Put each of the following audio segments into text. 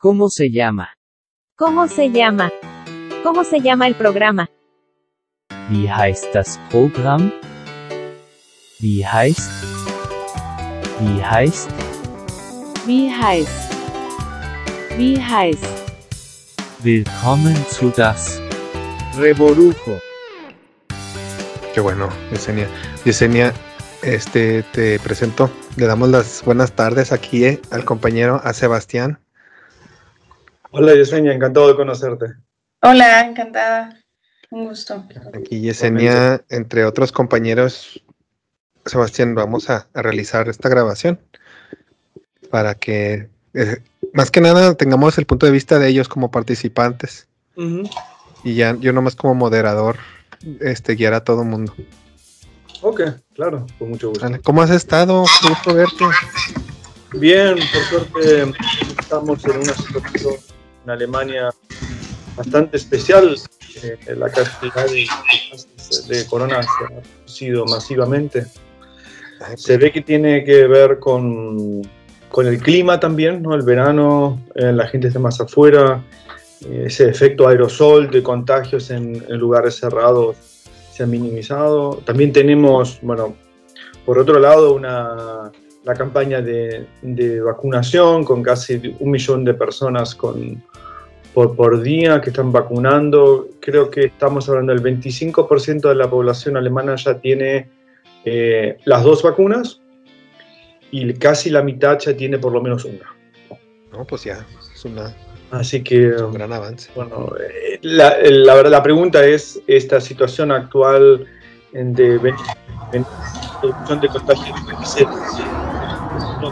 ¿Cómo se llama? ¿Cómo se llama? ¿Cómo se llama el programa? Wie heißt das Programm? Wie heißt? Wie heißt? Wie heißt? Wie heißt? Willkommen zu das Revolujo. Qué bueno, Yesenia. Yesenia, este, te presento, le damos las buenas tardes aquí eh, al compañero, a Sebastián. Hola Yesenia, encantado de conocerte. Hola, encantada. Un gusto. Aquí Yesenia, entre otros compañeros, Sebastián, vamos a, a realizar esta grabación para que, eh, más que nada, tengamos el punto de vista de ellos como participantes y ya yo nomás como moderador, este, guiar a todo mundo. Ok, claro, con mucho gusto. ¿Cómo has estado? Qué gusto verte. Bien, por suerte estamos en una situación en Alemania bastante especial. Eh, la cantidad de de corona se ha reducido masivamente. Se ve que tiene que ver con, con el clima también, ¿no? El verano, eh, la gente está más afuera, eh, ese efecto aerosol de contagios en, en lugares cerrados se ha minimizado. También tenemos, bueno, por otro lado, una, la campaña de, de vacunación con casi un millón de personas con, por, por día que están vacunando. Creo que estamos hablando del 25% de la población alemana ya tiene eh, las dos vacunas y casi la mitad ya tiene por lo menos una. No, pues ya, es una- Así que, es un gran avance. bueno, eh, la, la verdad, la pregunta es, esta situación actual de reducción de contagios,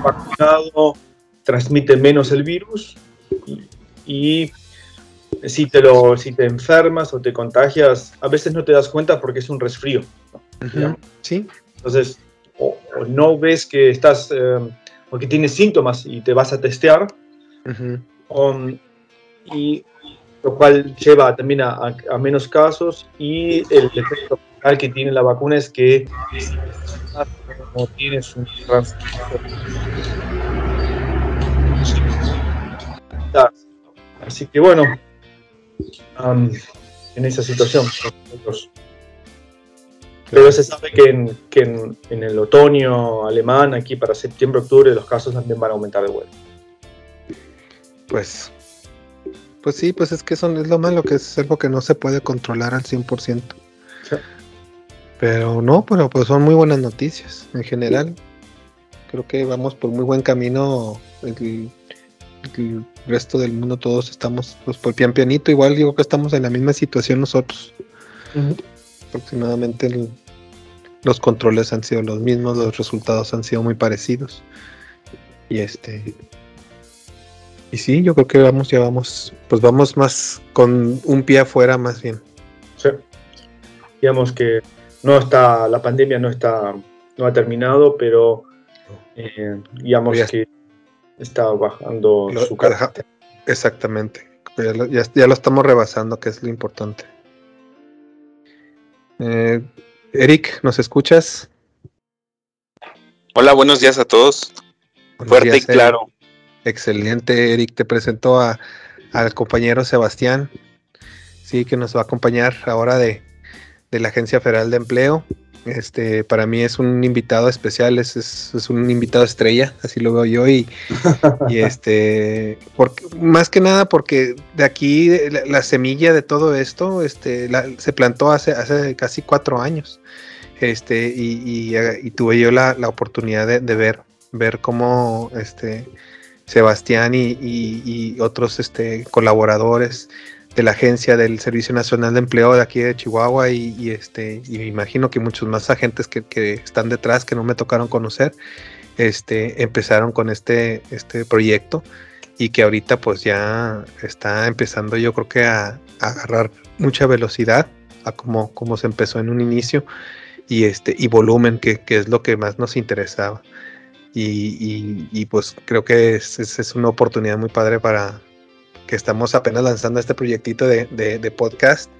vacunado transmite menos el virus y, y si, te lo, si te enfermas o te contagias, a veces no te das cuenta porque es un resfrío. Ujú, Sí, Entonces, o, o no ves que estás, eh, o que tienes síntomas y te vas a testear, ujú, um, y lo cual lleva también a, a- a menos casos y el efecto que tiene la vacuna es que no tienes un. Así que bueno, um, en esa situación. Pero se sabe que, en, que en, en el otoño alemán, aquí para septiembre, octubre, los casos también van a aumentar de vuelta. pues, pues sí, pues es que son, es lo malo que es algo que no se puede controlar al 100%. Sí. Pero no, pero pues son muy buenas noticias en general. Creo que vamos por muy buen camino. El, el resto del mundo todos estamos pues por pian pianito. Igual digo que estamos en la misma situación nosotros. Aproximadamente el- los controles han sido los mismos, los resultados han sido muy parecidos. Y este y sí, yo creo que vamos, ya vamos, pues vamos más con un pie afuera más bien. Sí. Digamos que no está, la pandemia no está, no ha terminado, pero eh, digamos Ya- que está bajando Lo- su carga. exactamente. Ya lo, ya- ya lo estamos rebasando, que es lo importante. Eh, Eric, ¿nos escuchas? Hola, buenos días a todos. Buenos Fuerte y Eric. claro. Excelente, Eric. Te presento a, al compañero Sebastián, sí, que nos va a acompañar ahora de, de la Agencia Federal de Empleo. Este, para mí es un invitado especial, es, es- es un invitado estrella, así lo veo yo, y, y este, porque, más que nada porque de aquí la, la semilla de todo esto este, la- se plantó hace, hace casi cuatro años. Este, y, y, eh, y tuve yo la, la oportunidad de, de ver, ver cómo este, Sebastián y, y- y otros este, colaboradores de la agencia del Servicio Nacional de Empleo de aquí de Chihuahua y, este y me imagino que muchos más agentes que, que están detrás que no me tocaron conocer este empezaron con este este proyecto y que ahorita pues ya está empezando yo creo que a, a agarrar mucha velocidad a como, como se empezó en un inicio y este y volumen que, que es lo que más nos interesaba. Y, y- y, pues creo que es, es- es una oportunidad muy padre para que estamos apenas lanzando este proyectito de, de- podcast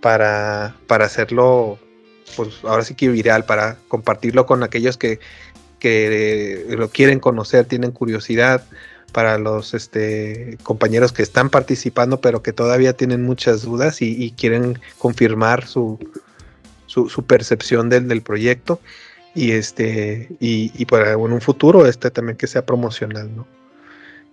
para, para hacerlo, pues ahora sí que viral, para compartirlo con aquellos que, que lo quieren conocer, tienen curiosidad, para los este, compañeros que están participando, pero que todavía tienen muchas dudas y, quieren confirmar su, su, percepción del, del, proyecto y este y para en un futuro este también que sea promocional, ¿no?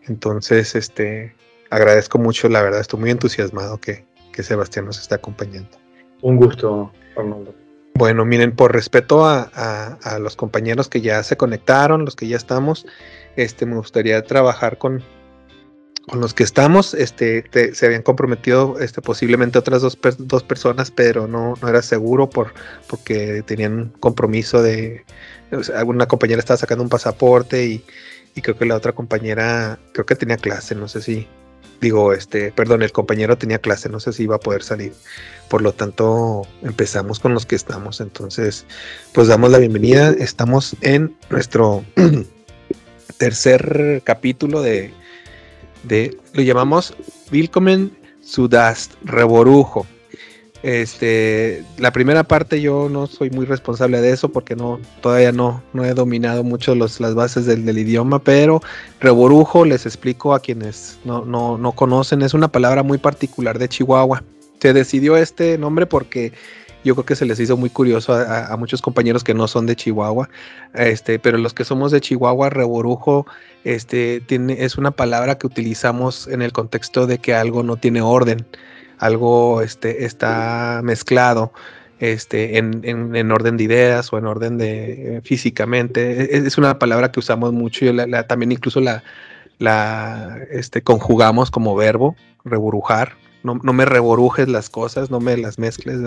Entonces, este agradezco mucho, la verdad, estoy muy entusiasmado que, que Sebastián nos está acompañando. Un gusto, Arnoldo. Bueno, miren, por respeto a, los compañeros que ya se conectaron, los que ya estamos, este, me gustaría trabajar con, con los que estamos. Este, se habían comprometido este, posiblemente otras dos, dos personas, pero no, no era seguro por, porque tenían un compromiso de... alguna compañera estaba sacando un pasaporte y, y creo que la otra compañera, creo que tenía clase, no sé si, digo, este, perdón, el compañero tenía clase, no sé si iba a poder salir. Por lo tanto, empezamos con los que estamos. Entonces, pues damos la bienvenida. Estamos en nuestro tercer capítulo de, de lo llamamos Willkommen Sudast, Reborujo. Este, la primera parte yo no soy muy responsable de eso porque no, todavía no, no he dominado mucho las bases del, idioma, pero reborujo, les explico a quienes no, no, no conocen, es una palabra muy particular de Chihuahua. Se decidió este nombre porque yo creo que se les hizo muy curioso a, muchos compañeros que no son de Chihuahua, este, pero los que somos de Chihuahua, reborujo, este, tiene, es una palabra que utilizamos en el contexto de que algo no tiene orden algo este, está mezclado este, en, orden de ideas o en orden de eh, físicamente. E, es, una palabra que usamos mucho y también incluso la, la este, conjugamos como verbo, reburujar. No, no, me reborujes las cosas, no me las mezcles.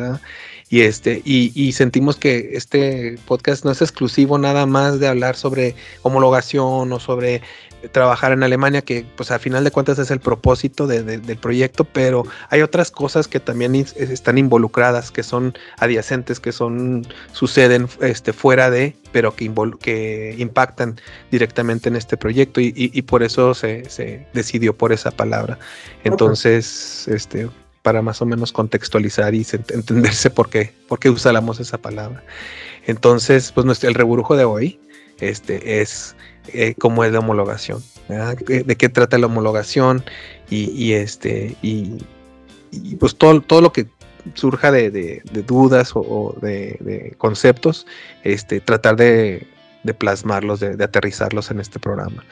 Y este, y, y, sentimos que este podcast no es exclusivo nada más de hablar sobre homologación o sobre trabajar en Alemania, que pues al final de cuentas es el propósito del proyecto, pero hay otras cosas que también están involucradas, que son adyacentes, que son, suceden este, fuera de, pero que, que impactan directamente en este proyecto y, por eso se, decidió por esa palabra. Entonces, este, para más o menos contextualizar y entenderse por qué, por qué usamos esa palabra. Entonces, pues nuestro, el reburujo de hoy este, es eh, cómo es la homologación, de qué trata la homologación y, este y, pues todo, todo lo que surja de, dudas o, de, conceptos, este, tratar de, plasmarlos, de, aterrizarlos en este programa.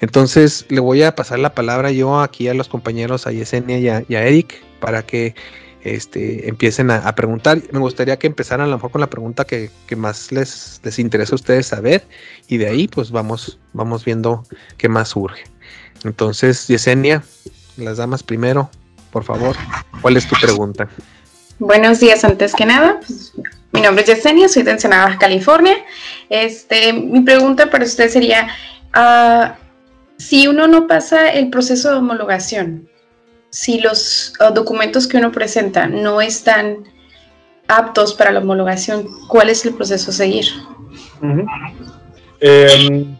Entonces le voy a pasar la palabra yo aquí a los compañeros, a Yesenia y a Eric, para que este, empiecen a, preguntar. Me gustaría que empezaran a lo mejor con la pregunta que, más les, les interesa a ustedes saber y de ahí pues vamos, vamos viendo qué más surge. Entonces, Yesenia, las damas primero, por favor, ¿cuál es tu pregunta? Buenos días, antes que nada. Mi nombre es Yesenia, soy de Ensenada, California. Este, mi pregunta para usted sería, uh, si uno no pasa el proceso de homologación, si los documentos que uno presenta no están aptos para la homologación, ¿cuál es el proceso a seguir? Em,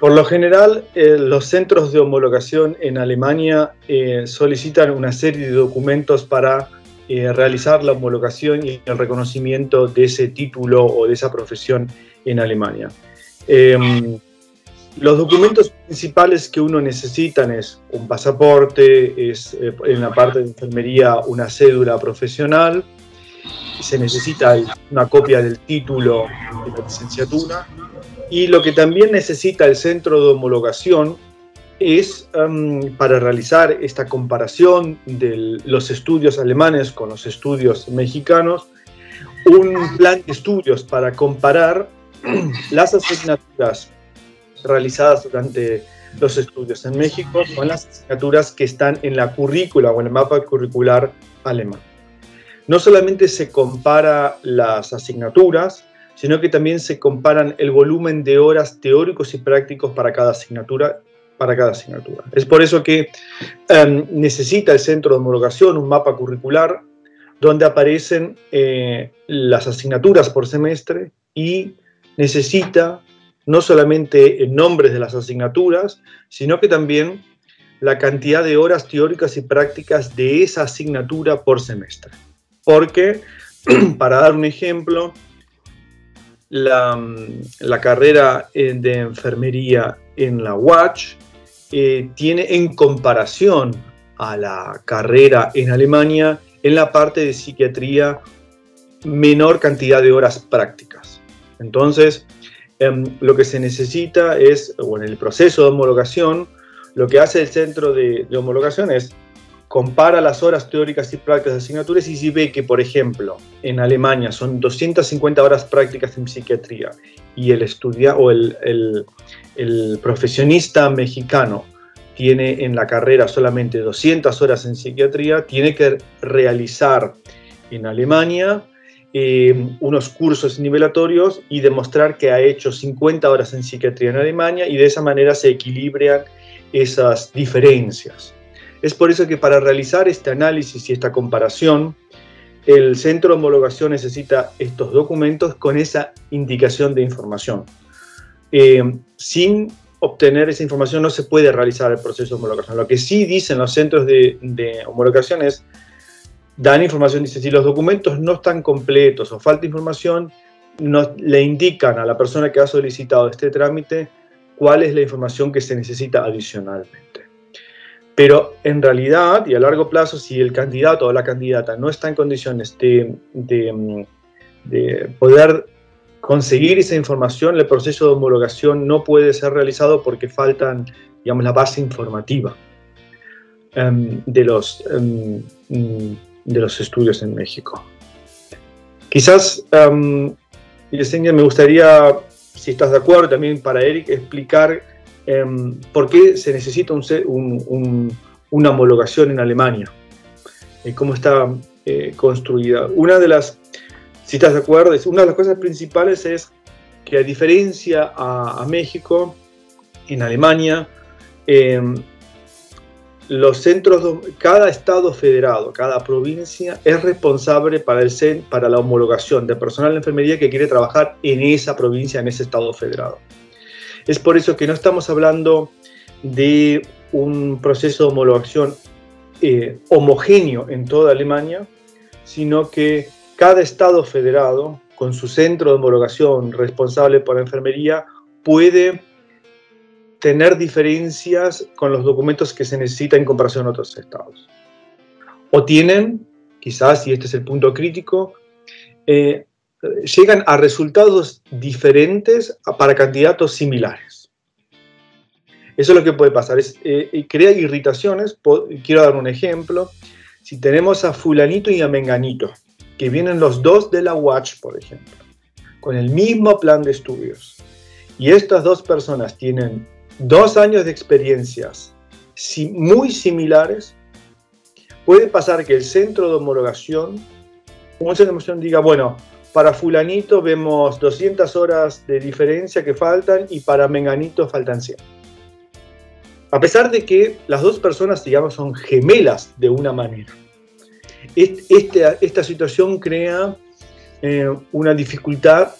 por lo general, eh, los centros de homologación en Alemania eh, solicitan una serie de documentos para eh, realizar la homologación y el reconocimiento de ese título o de esa profesión en Alemania. Los documentos principales que uno necesita es un pasaporte, es eh, en la parte de enfermería una cédula profesional, se necesita una copia del título de la licenciatura y lo que también necesita el centro de homologación es em, para realizar esta comparación de los estudios alemanes con los estudios mexicanos, un plan de estudios para comparar las asignaturas realizadas durante los estudios en México con las asignaturas que están en la currícula o en el mapa curricular alemán. No solamente se compara las asignaturas, sino que también se comparan el volumen de horas teóricos y prácticos para cada asignatura. Para cada asignatura. Es por eso que em, necesita el centro de homologación un mapa curricular donde aparecen eh, las asignaturas por semestre y necesita no solamente en nombres de las asignaturas, sino que también la cantidad de horas teóricas y prácticas de esa asignatura por semestre. Porque, para dar un ejemplo, la, carrera de enfermería en la Watch eh, tiene en comparación a la carrera en Alemania en la parte de psiquiatría menor cantidad de horas prácticas. Entonces, em, lo que se necesita es, o en el proceso de homologación, lo que hace el centro de, de homologación es compara las horas teóricas y prácticas de asignaturas y si ve que, por ejemplo, en Alemania son 250 horas prácticas en psiquiatría y el estudia o el, profesionista mexicano tiene en la carrera solamente 200 horas en psiquiatría, tiene que realizar en Alemania eh, unos cursos nivelatorios y demostrar que ha hecho 50 horas en psiquiatría en Alemania y de esa manera se equilibran esas diferencias. Es por eso que para realizar este análisis y esta comparación, el centro de homologación necesita estos documentos con esa indicación de información. Eh, sin obtener esa información no se puede realizar el proceso de homologación. Lo que sí dicen los centros de, homologación es, dan información, dice, si los documentos no están completos o falta información, le indican a la persona que ha solicitado este trámite cuál es la información que se necesita adicionalmente. Pero en realidad y a largo plazo, si el candidato o la candidata no está en condiciones de, poder conseguir esa información, el proceso de homologación no puede ser realizado porque faltan, digamos, la base informativa em, de, los, em, de los estudios en México. Quizás, um, me gustaría, si estás de acuerdo, también para Eric, explicar Em, por qué se necesita una homologación en Alemania, y cómo está eh, construida. Una de las, si estás de acuerdo, una de las cosas principales es que a diferencia a, México, en Alemania, em, los centros, cada estado federado, cada provincia es responsable para, el, para la homologación de personal de enfermería que quiere trabajar en esa provincia, en ese estado federado. Es por eso que no estamos hablando de un proceso de homologación eh, homogéneo en toda Alemania, sino que cada estado federado, con su centro de homologación responsable por la enfermería, puede tener diferencias con los documentos que se necesitan en comparación a otros estados. O tienen, quizás, y este es el punto crítico, eh, llegan a resultados diferentes para candidatos similares. Eso es lo que puede pasar, es, eh, crea irritaciones. Quiero dar un ejemplo. Si tenemos a fulanito y a menganito, que vienen los dos de la Watch, por ejemplo, con el mismo plan de estudios, y estas dos personas tienen dos años de experiencias muy similares, puede pasar que el centro de homologación, un centro de homologación diga, bueno, para fulanito vemos 200 horas de diferencia que faltan y para menganito faltan 100. A pesar de que las dos personas, digamos, son gemelas de una manera. Esta, esta situación crea eh, una dificultad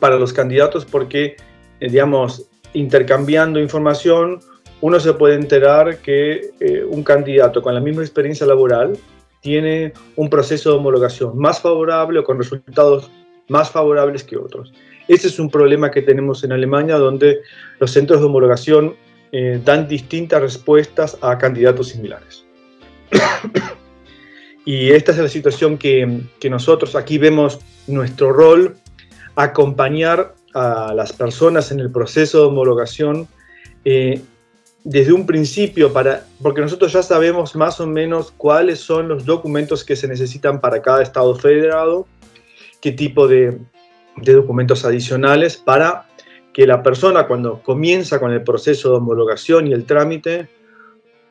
para los candidatos porque, eh, digamos, intercambiando información, uno se puede enterar que eh, un candidato con la misma experiencia laboral tiene un proceso de homologación más favorable o con resultados más favorables que otros. Ese es un problema que tenemos en Alemania, donde los centros de homologación eh, dan distintas respuestas a candidatos similares. y esta es la situación que, que, nosotros aquí vemos nuestro rol, acompañar a las personas en el proceso de homologación eh, desde un principio, para, porque nosotros ya sabemos más o menos cuáles son los documentos que se necesitan para cada estado federado, qué tipo de, de documentos adicionales para que la persona cuando comienza con el proceso de homologación y el trámite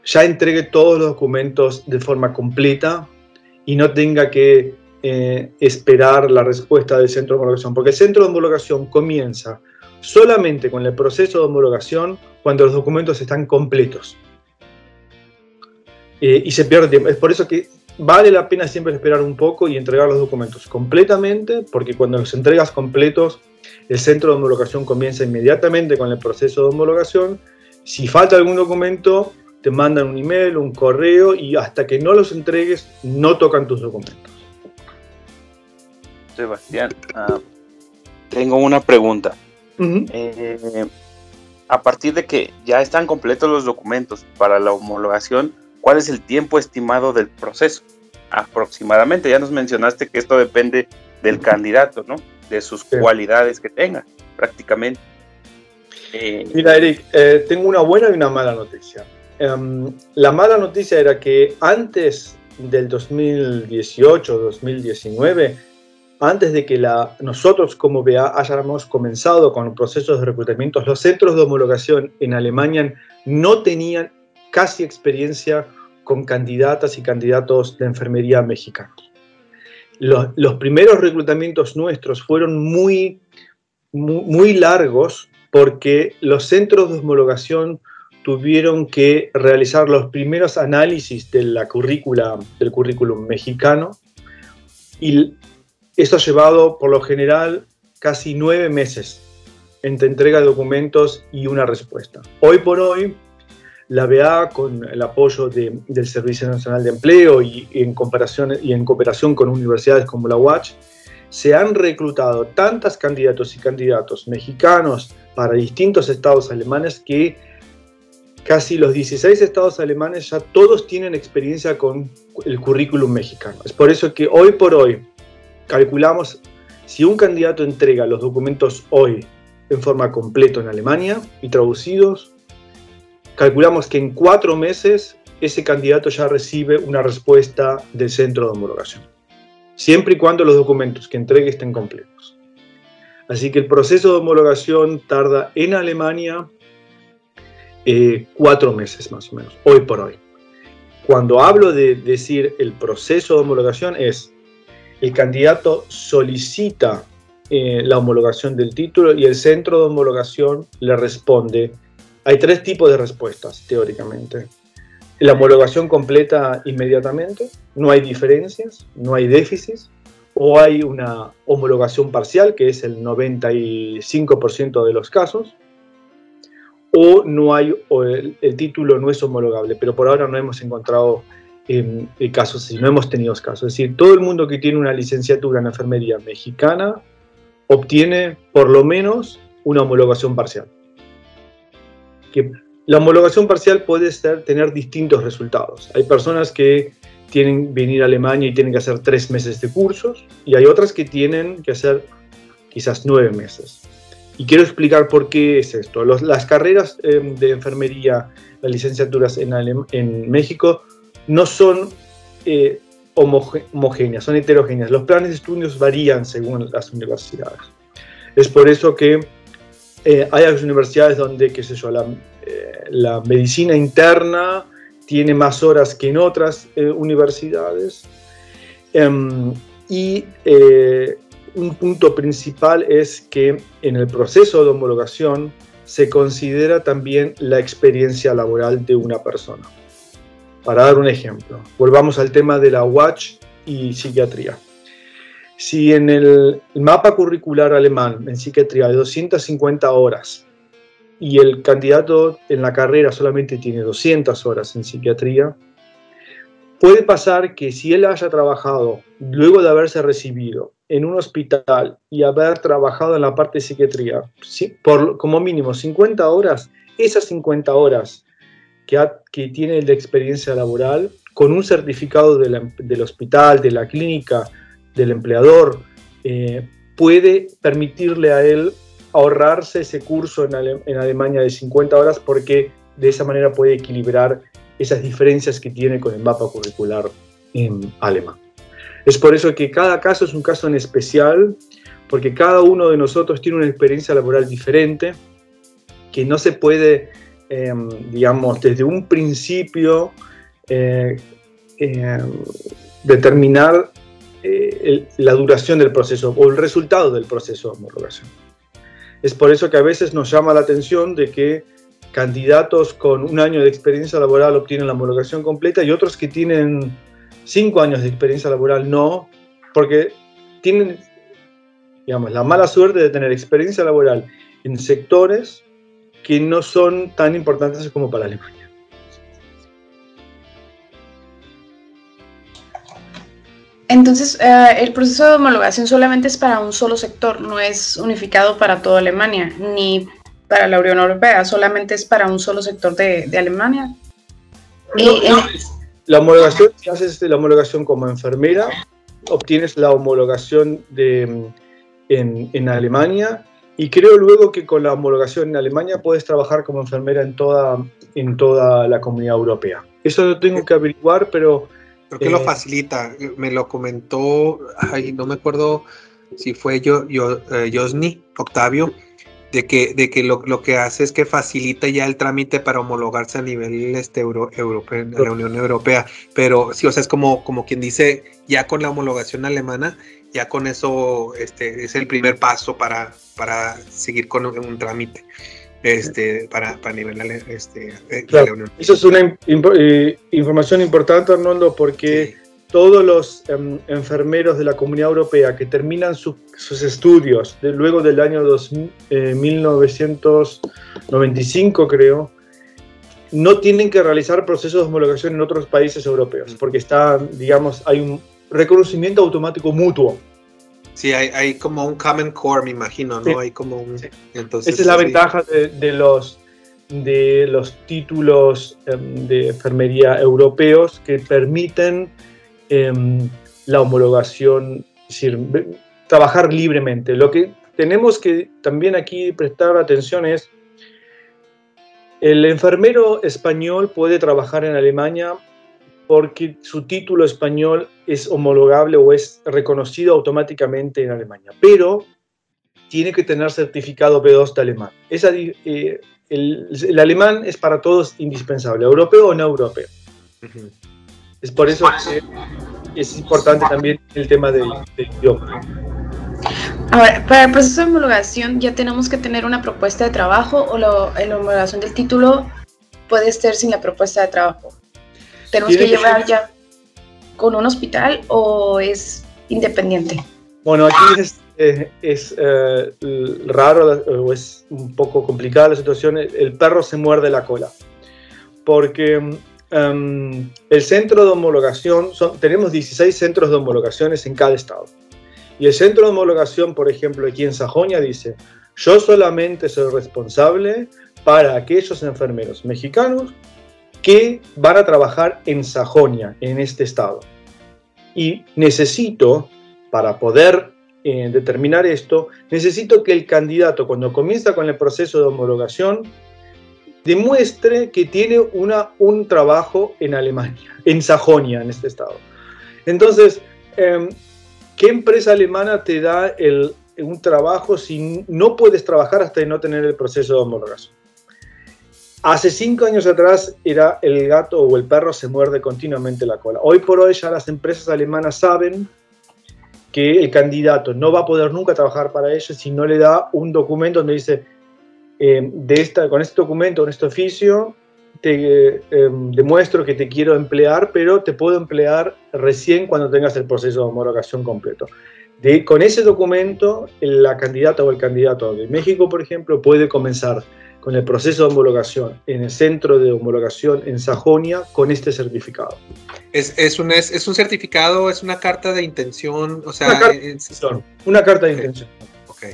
ya entregue todos los documentos de forma completa y no tenga que eh, esperar la respuesta del centro de homologación, porque el centro de homologación comienza solamente con el proceso de homologación cuando los documentos están completos. Eh, y se pierde tiempo. Es por eso que vale la pena siempre esperar un poco y entregar los documentos completamente, porque cuando los entregas completos, el centro de homologación comienza inmediatamente con el proceso de homologación. Si falta algún documento, te mandan un email, un correo y hasta que no los entregues, no tocan tus documentos. Sebastián, ah, tengo una pregunta. Eh, a partir de que ya están completos los documentos para la homologación, ¿cuál es el tiempo estimado del proceso? Aproximadamente, ya nos mencionaste que esto depende del candidato, ¿no? De sus cualidades que tenga, prácticamente. Eh, Mira, Eric, eh, tengo una buena y una mala noticia. Em, la mala noticia era que antes del 2018-2019, antes de que la, nosotros como BA hayamos comenzado con procesos de reclutamiento, los centros de homologación en Alemania no tenían casi experiencia con candidatas y candidatos de enfermería mexicanos. Los, los primeros reclutamientos nuestros fueron muy, muy, muy largos porque los centros de homologación tuvieron que realizar los primeros análisis de la currícula, del currículum mexicano y eso ha llevado por lo general casi nueve meses entre entrega de documentos y una respuesta. Hoy por hoy, la BA, con el apoyo del Servicio Nacional de Empleo y, en comparación, y en cooperación con universidades como la UACH, se han reclutado tantas candidatos y candidatos mexicanos para distintos estados alemanes que casi los 16 estados alemanes ya todos tienen experiencia con el currículum mexicano. Es por eso que hoy por hoy calculamos si un candidato entrega los documentos hoy en forma completa en Alemania y traducidos, calculamos que en cuatro meses ese candidato ya recibe una respuesta del centro de homologación, siempre y cuando los documentos que entregue estén completos. Así que el proceso de homologación tarda en Alemania eh, cuatro meses más o menos, hoy por hoy. Cuando hablo de decir el proceso de homologación es el candidato solicita eh, la homologación del título y el centro de homologación le responde. Hay tres tipos de respuestas, teóricamente. La homologación completa inmediatamente, no hay diferencias, no hay déficits, o hay una homologación parcial, que es el 95% de los casos, o no hay, el, título no es homologable, pero por ahora no hemos encontrado em, casos así, no hemos tenido casos. Es decir, todo el mundo que tiene una licenciatura en enfermería mexicana obtiene por lo menos una homologación parcial. Que la homologación parcial puede ser, tener distintos resultados. Hay personas que tienen venir a Alemania y tienen que hacer tres meses de cursos y hay otras que tienen que hacer quizás nueve meses. Y quiero explicar por qué es esto. las carreras em, de enfermería, las licenciaturas en, en México, no son eh, homogéneas, son heterogéneas. Los planes de estudios varían según las universidades. Es por eso que eh, hay universidades donde, qué sé yo, la, eh, la, medicina interna tiene más horas que en otras universidades. Em, y un punto principal es que en el proceso de homologación se considera también la experiencia laboral de una persona. Para dar un ejemplo, volvamos al tema de la WACH y psiquiatría. Si en el mapa curricular alemán en psiquiatría hay 250 horas y el candidato en la carrera solamente tiene 200 horas en psiquiatría, puede pasar que si él haya trabajado luego de haberse recibido en un hospital y haber trabajado en la parte de psiquiatría, por como mínimo 50 horas, esas 50 horas que, que tiene de experiencia laboral, con un certificado del hospital, de la clínica, del empleador, eh, puede permitirle a él ahorrarse ese curso en, en Alemania de 50 horas porque de esa manera puede equilibrar esas diferencias que tiene con el mapa curricular en alemán. Es por eso que cada caso es un caso en especial, porque cada uno de nosotros tiene una experiencia laboral diferente, que no se puede, em, digamos, desde un principio eh, em, determinar eh, la duración del proceso o el resultado del proceso de homologación. Es por eso que a veces nos llama la atención de que candidatos con un año de experiencia laboral obtienen la homologación completa y otros que tienen cinco años de experiencia laboral no, porque tienen, digamos, la mala suerte de tener experiencia laboral en sectores que no son tan importantes como para Alemania. Entonces, eh, el proceso de homologación solamente es para un solo sector, no es unificado para toda Alemania, ni para la Unión Europea, solamente es para un solo sector de, de Alemania. No, la homologación, si haces la homologación como enfermera, obtienes la homologación de, mm, en, en Alemania y creo luego que con la homologación en Alemania puedes trabajar como enfermera en toda, en toda la comunidad europea. Eso lo tengo que averiguar, pero Creo que lo Eh, facilita. Me lo comentó, ay, no me acuerdo si fue yo, yo eh, Josny, Octavio, de que, de que lo, lo que hace es que facilita ya el trámite para homologarse a nivel este, euro, europeo, en la Unión Europea. Pero sí, o sea, es como, como quien dice, ya con la homologación alemana, ya con eso este, es el primer paso para, para seguir con un, un trámite. Este, para, para nivel ale- este, Claro. la Unión. eso es una im- impo- eh, información importante, Arnoldo, porque Sí. todos los em, enfermeros de la Comunidad Europea que terminan su- sus estudios de- luego del año 2000, eh, 1995, creo, no tienen que realizar procesos de homologación en otros países europeos, porque está, digamos, hay un reconocimiento automático mutuo. Sí, hay, hay como un Common Core, me imagino, ¿no? Sí. Hay como un... Sí. Entonces, Esa es la sí. ventaja de, de los, de los títulos em, de enfermería europeos que permiten em, la homologación, es decir, trabajar libremente. Lo que tenemos que también aquí prestar atención es, el enfermero español puede trabajar en Alemania porque su título español es homologable o es reconocido automáticamente en Alemania, pero tiene que tener certificado B2 de alemán. Esa eh, el, el alemán es para todos indispensable, europeo o no europeo. Es por eso que es importante también el tema del, del idioma. A ver, para el proceso de homologación ya tenemos que tener una propuesta de trabajo o lo- la homologación del título puede ser sin la propuesta de trabajo. Tenemos que llevar ya con un hospital o es independiente. Bueno, aquí es, eh, es eh, raro eh, o es un poco complicada la situación. El perro se muerde la cola. Porque mm, el centro de homologación, son, tenemos 16 centros de homologaciones en cada estado. Y el centro de homologación, por ejemplo, aquí en Sajonia dice, yo solamente soy responsable para aquellos enfermeros mexicanos que van a trabajar en Sajonia, en este estado. Y necesito, para poder eh, determinar esto, necesito que el candidato, cuando comienza con el proceso de homologación, demuestre que tiene una, un trabajo en Alemania, en Sajonia, en este estado. Entonces, em, ¿qué empresa alemana te da un trabajo si no puedes trabajar hasta no tener el proceso de homologación? Hace cinco años atrás era el gato o el perro se muerde continuamente la cola. Hoy por hoy ya las empresas alemanas saben que el candidato no va a poder nunca trabajar para ellos si no le da un documento donde dice, eh, de esta, con este documento, con este oficio, te eh, demuestro que te quiero emplear, pero te puedo emplear recién cuando tengas el proceso de homologación completo. De, con ese documento, la candidata o el candidato de México, por ejemplo, puede comenzar con el proceso de homologación en el centro de homologación en Sajonia con este certificado. Es, es, un, es, es un certificado, es una carta de intención, o sea, Una carta es- Una carta de intención. ok.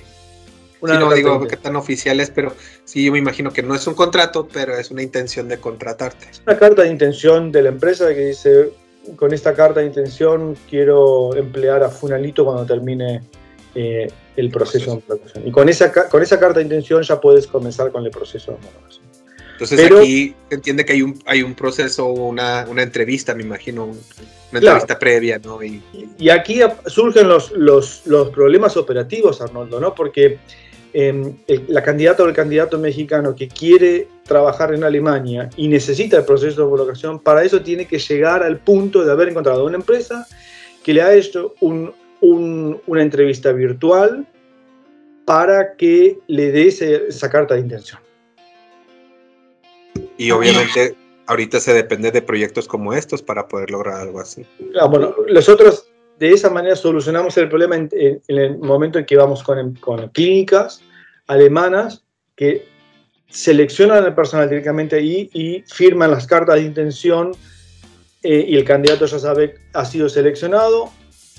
Una sí, no digo que tan oficiales, pero sí, yo me imagino que no es un contrato, pero es una intención de contratarte. una carta de intención de la empresa que dice, con esta carta de intención quiero emplear a Funalito cuando termine eh, el proceso de homologación. Y con esa, con esa carta de intención ya puedes comenzar con el proceso de homologación. Entonces Pero- aquí se entiende que hay un, hay un proceso, una, una entrevista, me imagino, un- una Claro. entrevista previa, ¿no? Y, Y aquí surgen los, los, los problemas operativos, Arnoldo, ¿no? Porque eh, el- la candidata o el candidato mexicano que quiere trabajar en Alemania y necesita el proceso de homologación, para eso tiene que llegar al punto de haber encontrado una empresa que le ha hecho un- un- una entrevista virtual para que le dé esa carta de intención. y obviamente ahorita se depende de proyectos como estos para poder lograr algo así. Ah, bueno, nosotros de esa manera solucionamos el problema en, en- en el momento en que vamos con, con clínicas alemanas que seleccionan al personal directamente ahí y firman las cartas de intención eh, y el candidato ya sabe ha sido seleccionado,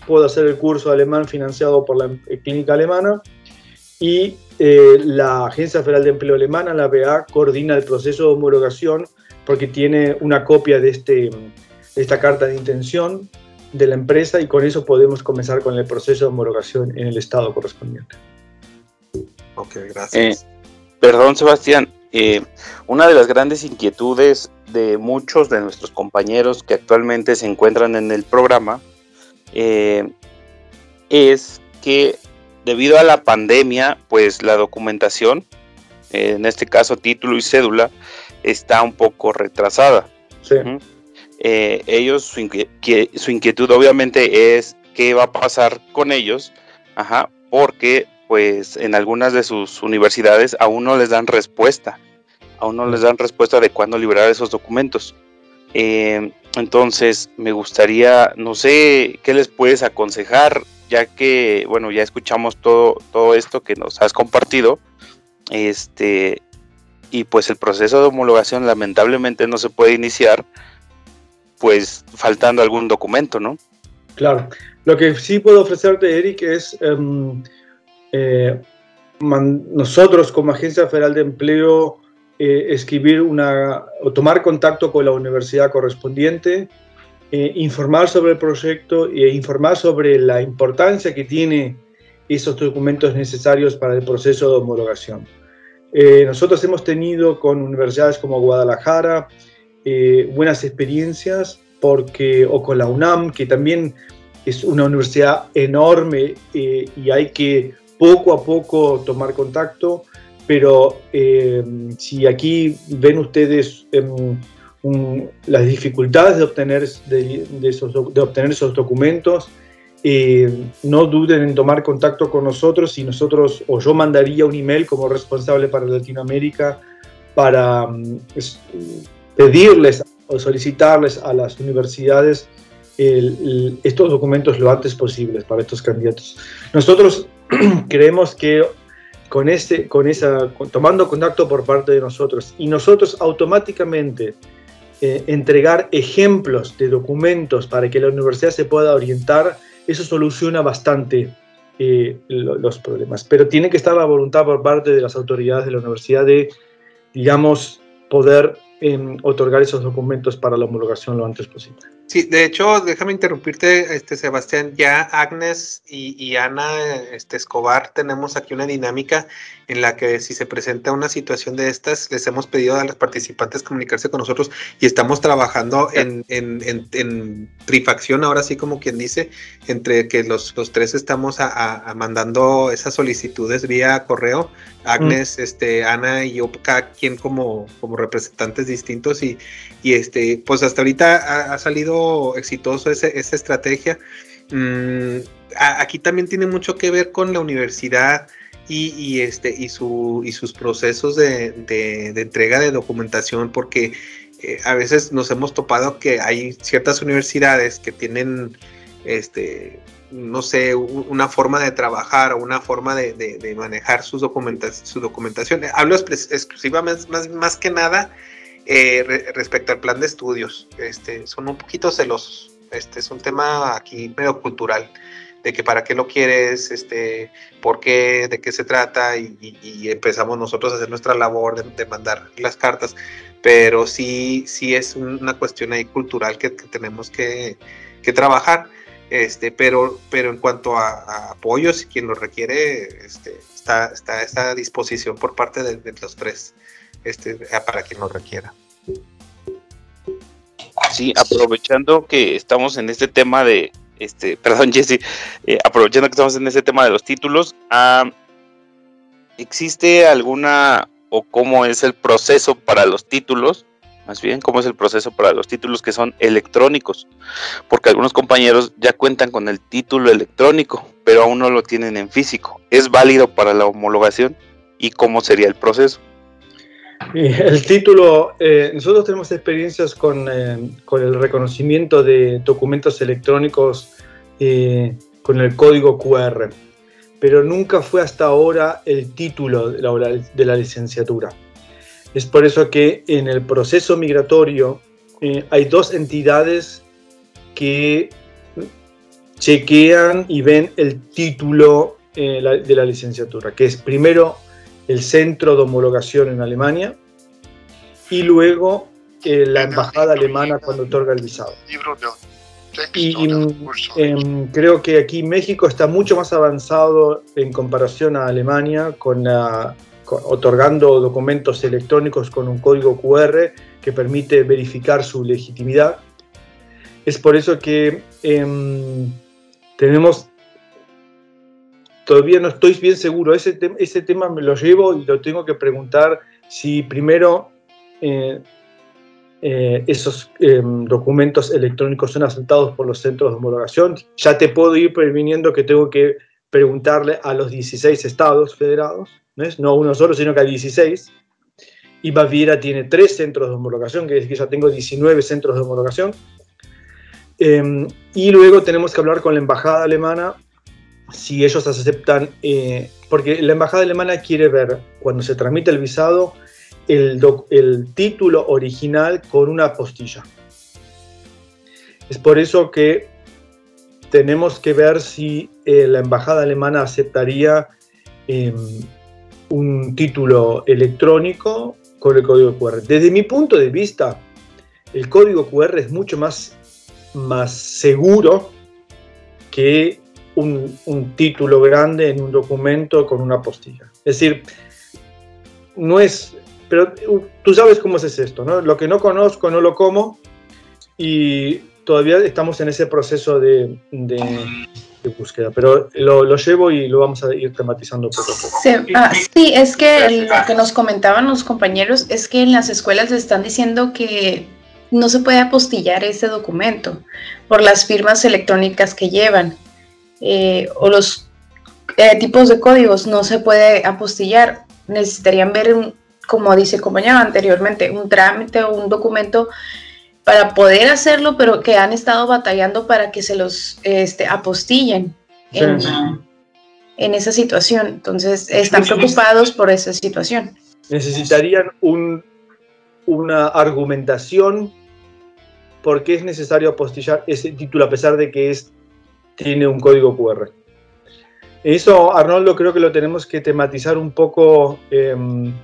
puede hacer el curso de alemán financiado por la eh, clínica alemana y eh, la Agencia Federal de Empleo Alemana, la BA, coordina el proceso de homologación porque tiene una copia de, este, de esta carta de intención de la empresa y con eso podemos comenzar con el proceso de homologación en el estado correspondiente. Ok, gracias. Eh, perdón, Sebastián. eh, una de las grandes inquietudes de muchos de nuestros compañeros que actualmente se encuentran en el programa eh, es que debido a la pandemia, pues la documentación, eh, en este caso título y cédula, está un poco retrasada. Sí. Eh, ellos, su, inquietud obviamente es qué va a pasar con ellos, ajá, porque pues en algunas de sus universidades aún no les dan respuesta, aún no les dan respuesta de cuándo liberar esos documentos. Eh, entonces me gustaría, no sé, qué les puedes aconsejar, ya que, bueno, ya escuchamos todo, todo esto que nos has compartido, este, y pues el proceso de homologación lamentablemente no se puede iniciar pues faltando algún documento, ¿no? Claro. Lo que sí puedo ofrecerte, Eric, es em, eh, nosotros como Agencia Federal de Empleo eh, escribir una o tomar contacto con la universidad correspondiente, eh, informar sobre el proyecto e informar sobre la importancia que tiene esos documentos necesarios para el proceso de homologación. Eh, nosotros hemos tenido con universidades como Guadalajara buenas experiencias porque, o con la UNAM, que también es una universidad enorme y hay que poco a poco tomar contacto, pero eh, si aquí ven ustedes em, un- las dificultades de obtener, de, de esos, de obtener esos documentos, eh, no duden en tomar contacto con nosotros y nosotros, o yo mandaría un email como responsable para Latinoamérica para es- pedirles o solicitarles a las universidades el- el- estos documentos lo antes posible para estos candidatos. Nosotros creemos que con este, con esa, tomando contacto por parte de nosotros y nosotros automáticamente eh, entregar ejemplos de documentos para que la universidad se pueda orientar, eso soluciona bastante eh, lo- los problemas. Pero tiene que estar la voluntad por parte de las autoridades de la universidad de, digamos, poder em, otorgar esos documentos para la homologación lo antes posible. Sí, de hecho, déjame interrumpirte, este Sebastián. Ya Agnes y, y Ana este, Escobar tenemos aquí una dinámica en la que si se presenta una situación de estas, les hemos pedido a los participantes comunicarse con nosotros y estamos trabajando en, en, en- en trifacción, ahora sí como quien dice, entre que los, los tres estamos a, a- a mandando esas solicitudes vía correo. Agnes, este, Ana y yo, cada quien como, como representantes distintos y, y este, pues hasta ahorita ha, ha salido exitoso esa estrategia. Mm, aquí también tiene mucho que ver con la universidad y, este, y, su, y sus procesos de, entrega de documentación, porque eh, a veces nos hemos topado que hay ciertas universidades que tienen, este, no sé, una forma de trabajar o una forma de, manejar sus documentas, su documentación. Hablo exclusivamente, más que nada, eh, re- respecto al plan de estudios. Este, son un poquito celosos. Este es un tema aquí medio cultural, de que para qué lo quieres, este, por qué, de qué se trata, y, y- y empezamos nosotros a hacer nuestra labor de, de mandar las cartas. Pero sí, sí es una cuestión ahí cultural que, que tenemos que, que trabajar. Este, pero, pero en cuanto a, a apoyo, si quien lo requiere, este, está, está a disposición por parte de, de los tres, este, para quien lo requiera. Sí, aprovechando que estamos en este tema de, este, perdón Jesse, eh, aprovechando que estamos en este tema de los títulos, ah, ¿existe alguna o cómo es el proceso para los títulos? Más bien, ¿cómo es el proceso para los títulos que son electrónicos? Porque algunos compañeros ya cuentan con el título electrónico, pero aún no lo tienen en físico. ¿Es válido para la homologación? ¿Y cómo sería el proceso? El título, eh, nosotros tenemos experiencias con, eh, con el reconocimiento de documentos electrónicos eh, con el código QR, pero nunca fue hasta ahora el título de la, de la licenciatura. Es por eso que en el proceso migratorio eh, hay dos entidades que chequean y ven el título de la licenciatura, que es primero el centro de homologación en Alemania y luego eh, la embajada alemana cuando otorga el visado. Y em, creo que aquí México está mucho más avanzado en comparación a Alemania, con, otorgando documentos electrónicos con un código QR que permite verificar su legitimidad. Es por eso que em, tenemos, todavía no estoy bien seguro, ese, ese tema me lo llevo y lo tengo que preguntar si primero eh, eh, esos em, documentos electrónicos son aceptados por los centros de homologación. Ya te puedo ir previniendo que tengo que preguntarle a los 16 estados federados, ¿no, es? no uno solo, sino que a 16. Y Baviera tiene tres centros de homologación, que es que ya tengo 19 centros de homologación. Em, y luego tenemos que hablar con la embajada alemana si ellos aceptan, eh, porque la embajada alemana quiere ver cuando se tramita el visado el, título original con una apostilla. Es por eso que tenemos que ver si eh, la embajada alemana aceptaría em, un título electrónico con el código QR. Desde mi punto de vista, el código QR es mucho más, más seguro que un, título grande en un documento con una apostilla. Es decir, no es pero uh, tú sabes cómo es esto, ¿no? Lo que no conozco no lo como y todavía estamos en ese proceso de, búsqueda, pero lo, llevo y lo vamos a ir tematizando poco a poco. Sí, ah, sí, es que lo que nos comentaban los compañeros es que en las escuelas están diciendo que no se puede apostillar ese documento por las firmas electrónicas que llevan eh, o los eh, tipos de códigos no se puede apostillar. Necesitarían ver un, como dice compañero anteriormente, un trámite o un documento para poder hacerlo, pero que han estado batallando para que se los este, apostillen en, esa situación. Entonces, están preocupados por esa situación. Necesitarían un, una argumentación por qué es necesario apostillar ese título a pesar de que es, tiene un código QR. Eso, Arnoldo, creo que lo tenemos que tematizar un poco. Em,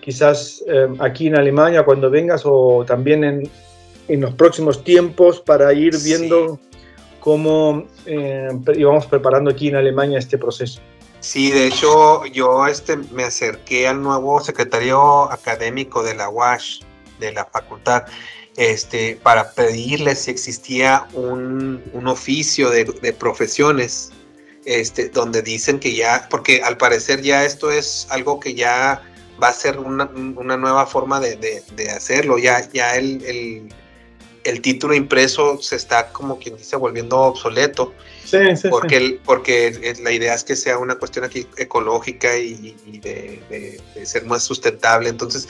quizás eh, aquí en Alemania cuando vengas o también en, en los próximos tiempos para ir viendo cómo eh, íbamos preparando aquí en Alemania este proceso. Sí, de hecho yo este, me acerqué al nuevo secretario académico de la UASH, de la facultad, este, para pedirle si existía un, un oficio de, de, profesiones, este, donde dicen que ya, porque al parecer ya esto es algo que ya va a ser una, nueva forma de, hacerlo. Ya, ya el, título impreso se está como quien dice volviendo obsoleto. Sí, sí, porque, porque la idea es que sea una cuestión aquí ecológica y, de, ser más sustentable. Entonces,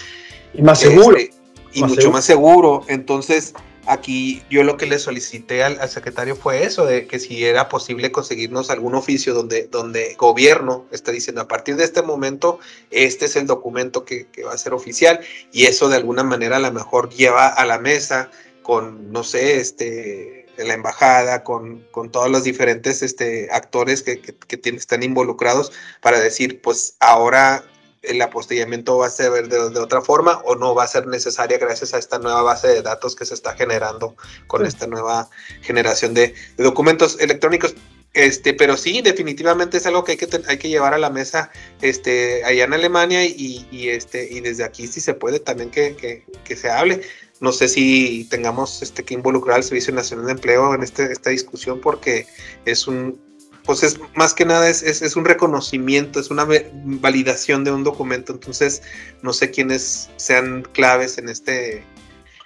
y más seguro. Este, y mucho más seguro. Entonces, Aquí yo lo que le solicité al, secretario fue eso, de que si era posible conseguirnos algún oficio donde, donde gobierno está diciendo a partir de este momento, este es el documento que, va a ser oficial y eso de alguna manera a lo mejor lleva a la mesa con, no sé, este, la embajada, con, con todos los diferentes este, actores que, que, están involucrados para decir, pues ahora el apostillamiento va a ser de, de, otra forma o no va a ser necesaria gracias a esta nueva base de datos que se está generando con esta nueva generación de, documentos electrónicos. Este, pero sí, definitivamente es algo que hay que, hay que llevar a la mesa este, allá en Alemania y, y este, y desde aquí si se puede también que, que, que, se hable. No sé si tengamos este, que involucrar al Servicio Nacional de Empleo en este, esta discusión porque es un, pues es más que nada es, es, un reconocimiento, es una validación de un documento, entonces no sé quiénes sean claves en este...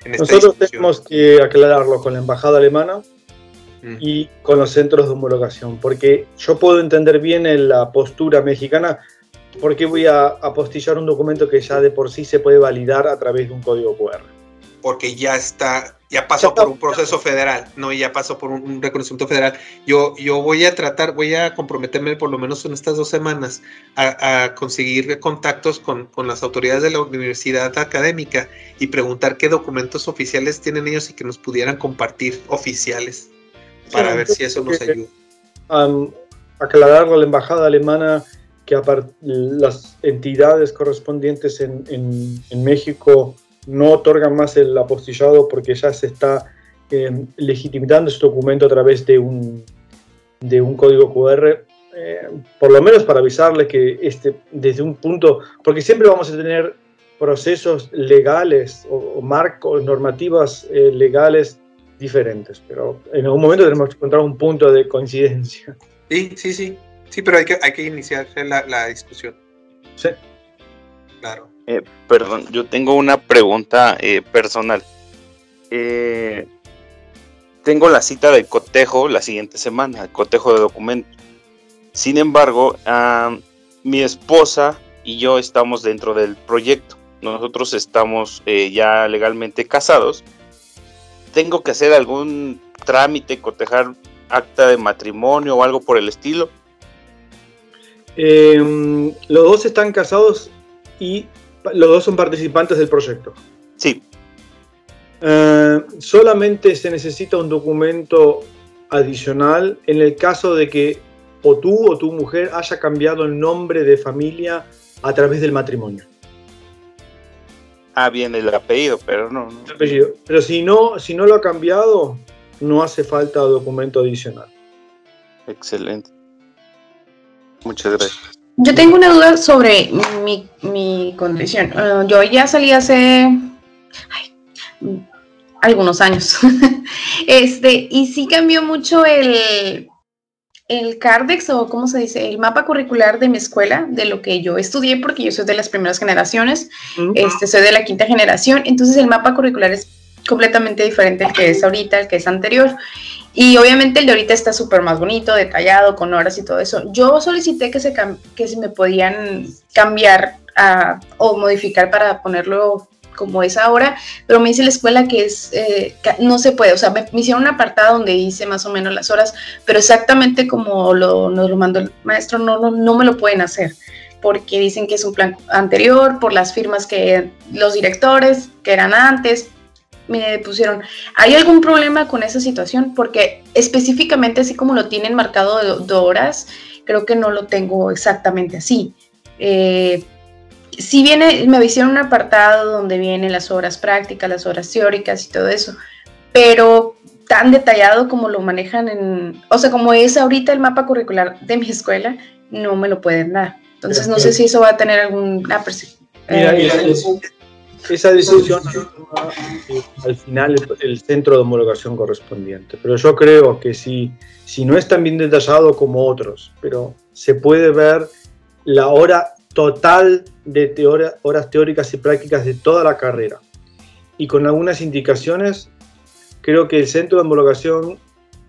En Nosotros tenemos que aclararlo con la embajada alemana mm. y con los centros de homologación, porque yo puedo entender bien la postura mexicana, porque voy a apostillar un documento que ya de por sí se puede validar a través de un código QR. Porque ya está ya pasó por un proceso federal, no, ya pasó por un, reconocimiento federal. Yo, yo voy a tratar, voy a comprometerme por lo menos en estas dos semanas a, conseguir contactos con, con, las autoridades de la universidad académica y preguntar qué documentos oficiales tienen ellos y que nos pudieran compartir oficiales para ver si eso nos ayuda. Um, aclarar a la embajada alemana que las entidades correspondientes en, en, México no otorgan más el apostillado porque ya se está eh, legitimando este documento a través de un, de un código QR, eh, por lo menos para avisarles que este, desde un punto, porque siempre vamos a tener procesos legales o, marcos, normativas eh, legales diferentes, pero en algún momento tenemos que encontrar un punto de coincidencia. Sí, sí, sí, sí, pero hay que, hay que iniciar la, la discusión. Sí. Claro. Eh, perdón, yo tengo una pregunta personal. tengo la cita de cotejo la siguiente semana, el cotejo de documentos sin embargo, mi esposa y yo estamos dentro del proyecto. Nosotros estamos eh, ya legalmente casados. ¿Tengo que hacer algún trámite, cotejar acta de matrimonio o algo por el estilo? Em, los dos están casados y los dos son participantes del proyecto. Sí. Eh, solamente se necesita un documento adicional en el caso de que o tú o tu mujer haya cambiado el nombre de familia a través del matrimonio. Ah, bien, el apellido, pero no. Pero si no, si no lo ha cambiado, no hace falta documento adicional. Excelente. Muchas gracias. Yo tengo una duda sobre mi, condición. Ah, yo ya salí hace algunos años. este, y sí cambió mucho el, el CARDEX o cómo se dice, el mapa curricular de mi escuela, de lo que yo estudié, porque yo soy de las primeras generaciones, este, soy de la quinta generación, entonces el mapa curricular es completamente diferente al que es ahorita, el que es anterior. Y obviamente el de ahorita está súper más bonito, detallado, con horas y todo eso. Yo solicité que se, que me podían cambiar o modificar para ponerlo como es ahora, pero me dice la escuela que es eh, no se puede, o sea, me, hicieron un apartado donde dice más o menos las horas, pero exactamente como lo, nos lo mandó el maestro, no, no, no me lo pueden hacer, porque dicen que es un plan anterior, por las firmas que los directores, que eran antes, me pusieron, ¿hay algún problema con esa situación? Porque específicamente así como lo tienen marcado de, horas, creo que no lo tengo exactamente así. Eh, si viene, me hicieron un apartado donde vienen las horas prácticas, las horas teóricas y todo eso, pero tan detallado como lo manejan en, o sea, como es ahorita el mapa curricular de mi escuela, no me lo pueden dar. Entonces no sé si eso va a tener alguna Mira, eh, esa decisión al final el, centro de homologación correspondiente. Pero yo creo que si, si no es tan bien detallado como otros, pero se puede ver la hora total de horas teóricas y prácticas de toda la carrera. Y con algunas indicaciones, creo que el centro de homologación,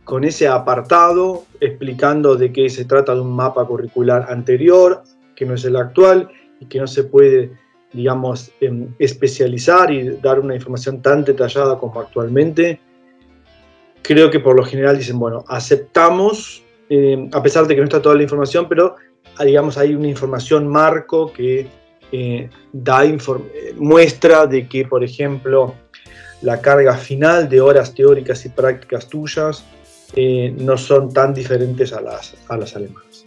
con ese apartado explicando de que se trata de un mapa curricular anterior, que no es el actual y que no se puede, digamos, especializar y dar una información tan detallada como actualmente, creo que por lo general dicen, bueno, aceptamos, em, a pesar de que no está toda la información, pero Ah, digamos, hay una información marco que eh, da eh, muestra de que, por ejemplo, la carga final de horas teóricas y prácticas tuyas eh, no son tan diferentes a las, a las alemanas.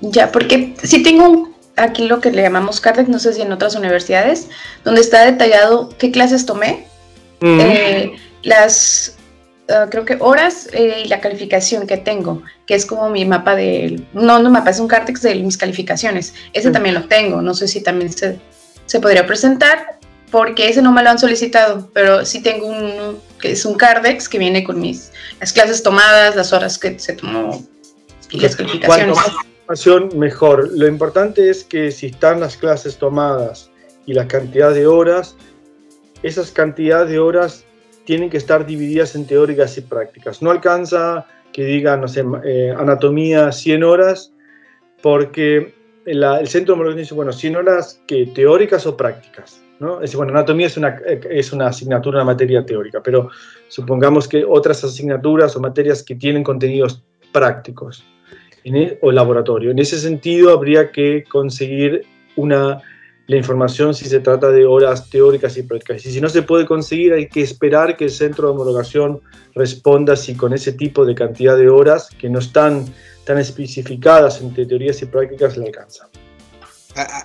Ya, porque si tengo aquí lo que le llamamos CARDEX, no sé si en otras universidades, donde está detallado qué clases tomé, las Ah, creo que horas eh, y la calificación que tengo, que es como mi mapa de, no, no mapa, es un cártex de mis calificaciones. Ese también lo tengo, no sé si también se, se, podría presentar, porque ese no me lo han solicitado, pero sí tengo un, que es un cardex que viene con mis, las clases tomadas, las horas que se tomó y las calificaciones. Información, mejor. Lo importante es que si están las clases tomadas y la cantidad de horas, esas cantidades de horas tienen que estar divididas en teóricas y prácticas. No alcanza que diga, no sé, eh, anatomía 100 horas, porque el centro de homologación dice, bueno, 100 horas que teóricas o prácticas. ¿no? Es, bueno, anatomía es una, es una asignatura, una materia teórica, pero supongamos que otras asignaturas o materias que tienen contenidos prácticos e, o laboratorio. En ese sentido, habría que conseguir una la información si se trata de horas teóricas y prácticas. Y si no se puede conseguir, hay que esperar que el centro de homologación responda si con ese tipo de cantidad de horas que no están tan especificadas entre teorías y prácticas le alcanza.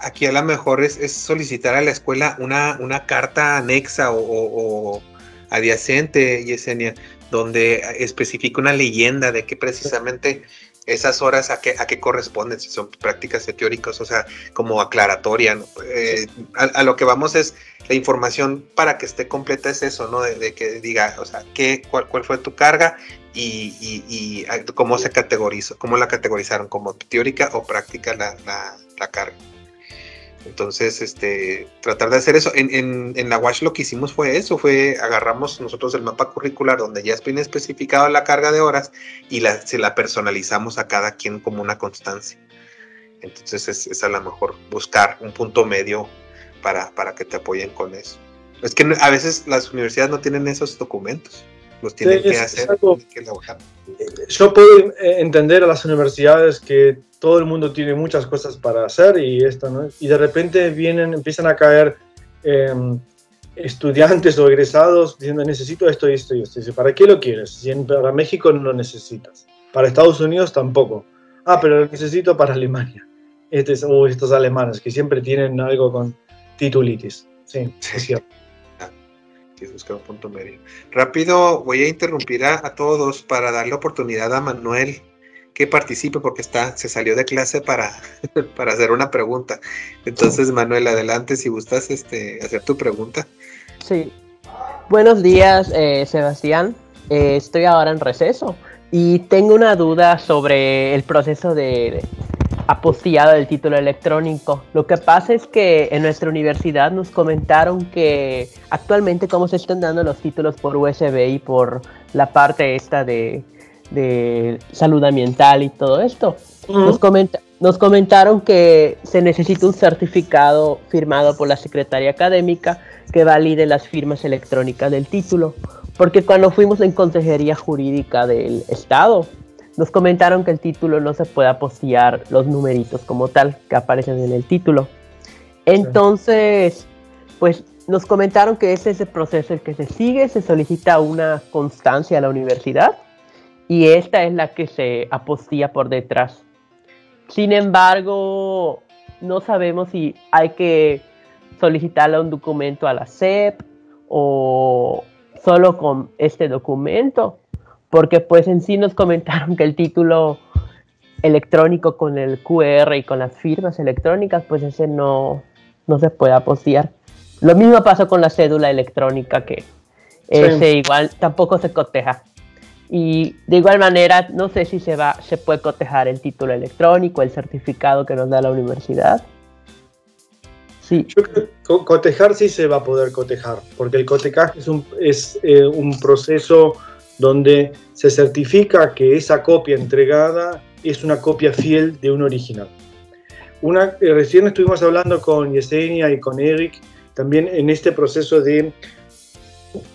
Aquí a lo mejor es, solicitar a la escuela una, una carta anexa o, adyacente, Yesenia, donde especifica una leyenda de que precisamente esas horas a qué, a qué corresponden, si son prácticas teóricas, o sea, como aclaratoria. Eh, a, lo que vamos es la información para que esté completa es eso, ¿no? De, que diga, o sea, qué, cuál, cuál fue tu carga y, y, cómo se categorizó, cómo la categorizaron, como teórica o práctica la, la carga. Entonces, este, tratar de hacer eso. En, en, la WASH lo que hicimos fue eso, fue agarramos nosotros el mapa curricular donde ya bien especificado la carga de horas y la, se la personalizamos a cada quien como una constancia. Entonces es, es a lo mejor buscar un punto medio para, para que te apoyen con eso. Es que a veces las universidades no tienen esos documentos los tienen que hacer, Yo puedo eh, entender a las universidades que todo el mundo tiene muchas cosas para hacer y esto, ¿no? Y de repente vienen, empiezan a caer em, estudiantes o egresados diciendo necesito esto y esto y esto. ¿para qué lo quieres? Si para México no lo necesitas. Para Estados Unidos tampoco. Ah, pero lo necesito para Alemania. Este estos alemanes que siempre tienen algo con titulitis. Sí, es cierto buscar un punto medio. Rápido, voy a interrumpir a, todos para darle oportunidad a Manuel que participe porque está, se salió de clase para, para hacer una pregunta. Entonces, Manuel, adelante si gustas este, hacer tu pregunta. Sí. Buenos días, eh, Sebastián. Eh, estoy ahora en receso y tengo una duda sobre el proceso de, apostillado del título electrónico. Lo que pasa es que en nuestra universidad nos comentaron que actualmente cómo se están dando los títulos por USB y por la parte esta de, salud ambiental y todo esto. nos, nos comentaron que se necesita un certificado firmado por la Secretaría Académica que valide las firmas electrónicas del título. Porque cuando fuimos en consejería jurídica del Estado, nos comentaron que el título no se puede apostillar los numeritos como tal que aparecen en el título. Entonces, pues nos comentaron que ese es el proceso el que se sigue, se solicita una constancia a la universidad y esta es la que se apostilla por detrás. Sin embargo, no sabemos si hay que solicitarle un documento a la SEP o solo con este documento porque pues en sí nos comentaron que el título electrónico con el QR y con las firmas electrónicas, pues ese no, no se puede apostillar. Lo mismo pasó con la cédula electrónica, que ese igual tampoco se coteja. Y de igual manera, no sé si se va, se puede cotejar el título electrónico, el certificado que nos da la universidad. Sí. cotejar sí se va a poder cotejar, porque el cotejaje es un, es, eh, un proceso donde se certifica que esa copia entregada es una copia fiel de un original. Una, eh, recién estuvimos hablando con Yesenia y con Eric también en este proceso de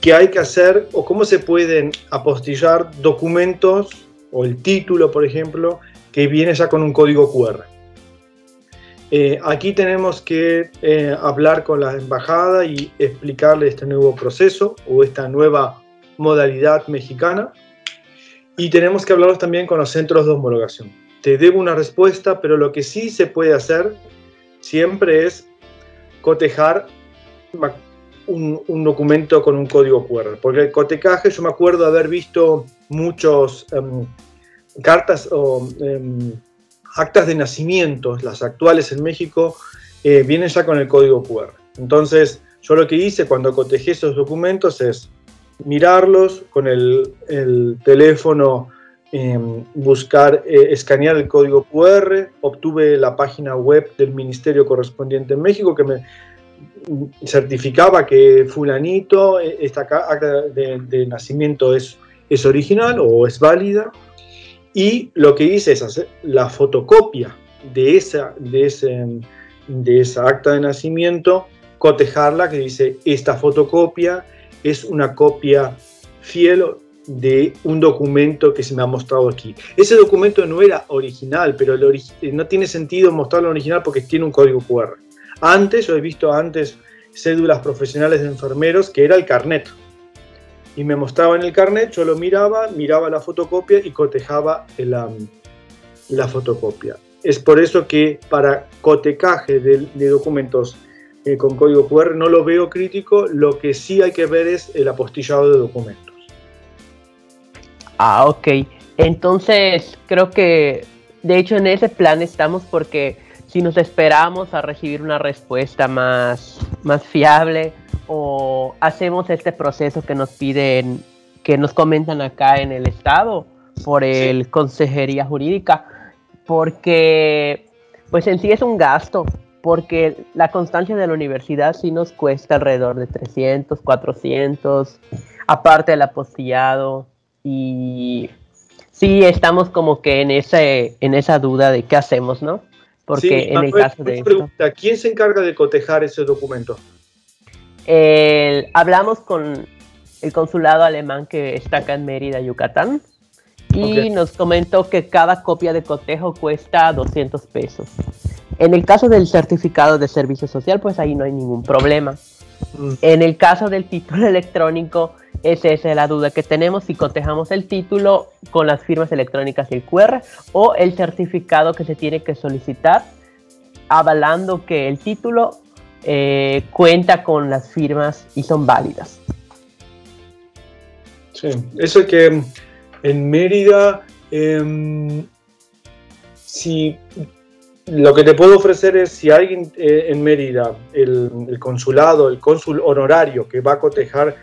qué hay que hacer o cómo se pueden apostillar documentos o el título, por ejemplo, que viene ya con un código QR. Eh, aquí tenemos que eh, hablar con la embajada y explicarle este nuevo proceso o esta nueva modalidad mexicana. Y tenemos que hablarlos también con los centros de homologación. Te debo una respuesta, pero lo que sí se puede hacer siempre es cotejar un, documento con un código QR. Porque el cotecaje, yo me acuerdo haber visto muchos em, cartas o em, actas de nacimiento, las actuales en México, eh, vienen ya con el código QR. Entonces, yo lo que hice cuando cotejé esos documentos es mirarlos con el, teléfono, em, buscar, eh, escanear el código QR, obtuve la página web del ministerio correspondiente en México que me certificaba que fulanito, e, esta acta de, nacimiento es, es original o es válida, y lo que hice es hacer la fotocopia de esa, de, ese, de esa acta de nacimiento, cotejarla, que dice esta fotocopia es una copia fiel de un documento que se me ha mostrado aquí. Ese documento no era original, pero no tiene sentido mostrarlo original porque tiene un código QR. Antes, yo he visto antes cédulas profesionales de enfermeros que era el carnet. Y me mostraban el carnet, yo lo miraba, miraba la fotocopia y cotejaba el, la fotocopia. Es por eso que para cotecaje de documentos eh, con código QR no lo veo crítico, lo que sí hay que ver es el apostillado de documentos. Ah, ok. Entonces, creo que de hecho en ese plan estamos porque si nos esperamos a recibir una respuesta más, más fiable o hacemos este proceso que nos piden, que nos comentan acá en el estado por el consejería jurídica, porque pues en sí es un gasto, porque la constancia de la universidad sí nos cuesta alrededor de 300, 400, aparte del apostillado y sí estamos como que en ese en esa duda de qué hacemos, ¿no? Porque Sí, en el caso de esto, ¿quién se encarga de cotejar ese documento? el- hablamos con el consulado alemán que está acá en Mérida, Yucatán, y nos comentó que cada copia de cotejo cuesta 200 pesos. En el caso del certificado de servicio social, pues ahí no hay ningún problema. En el caso del título electrónico, esa es la duda que tenemos si cotejamos el título con las firmas electrónicas y el QR o el certificado que se tiene que solicitar avalando que el título eh, cuenta con las firmas y son válidas. Sí, eso que mm, en Mérida, em, si lo que te puedo ofrecer es si alguien eh, en Mérida, el, el consulado, el cónsul honorario que va a cotejar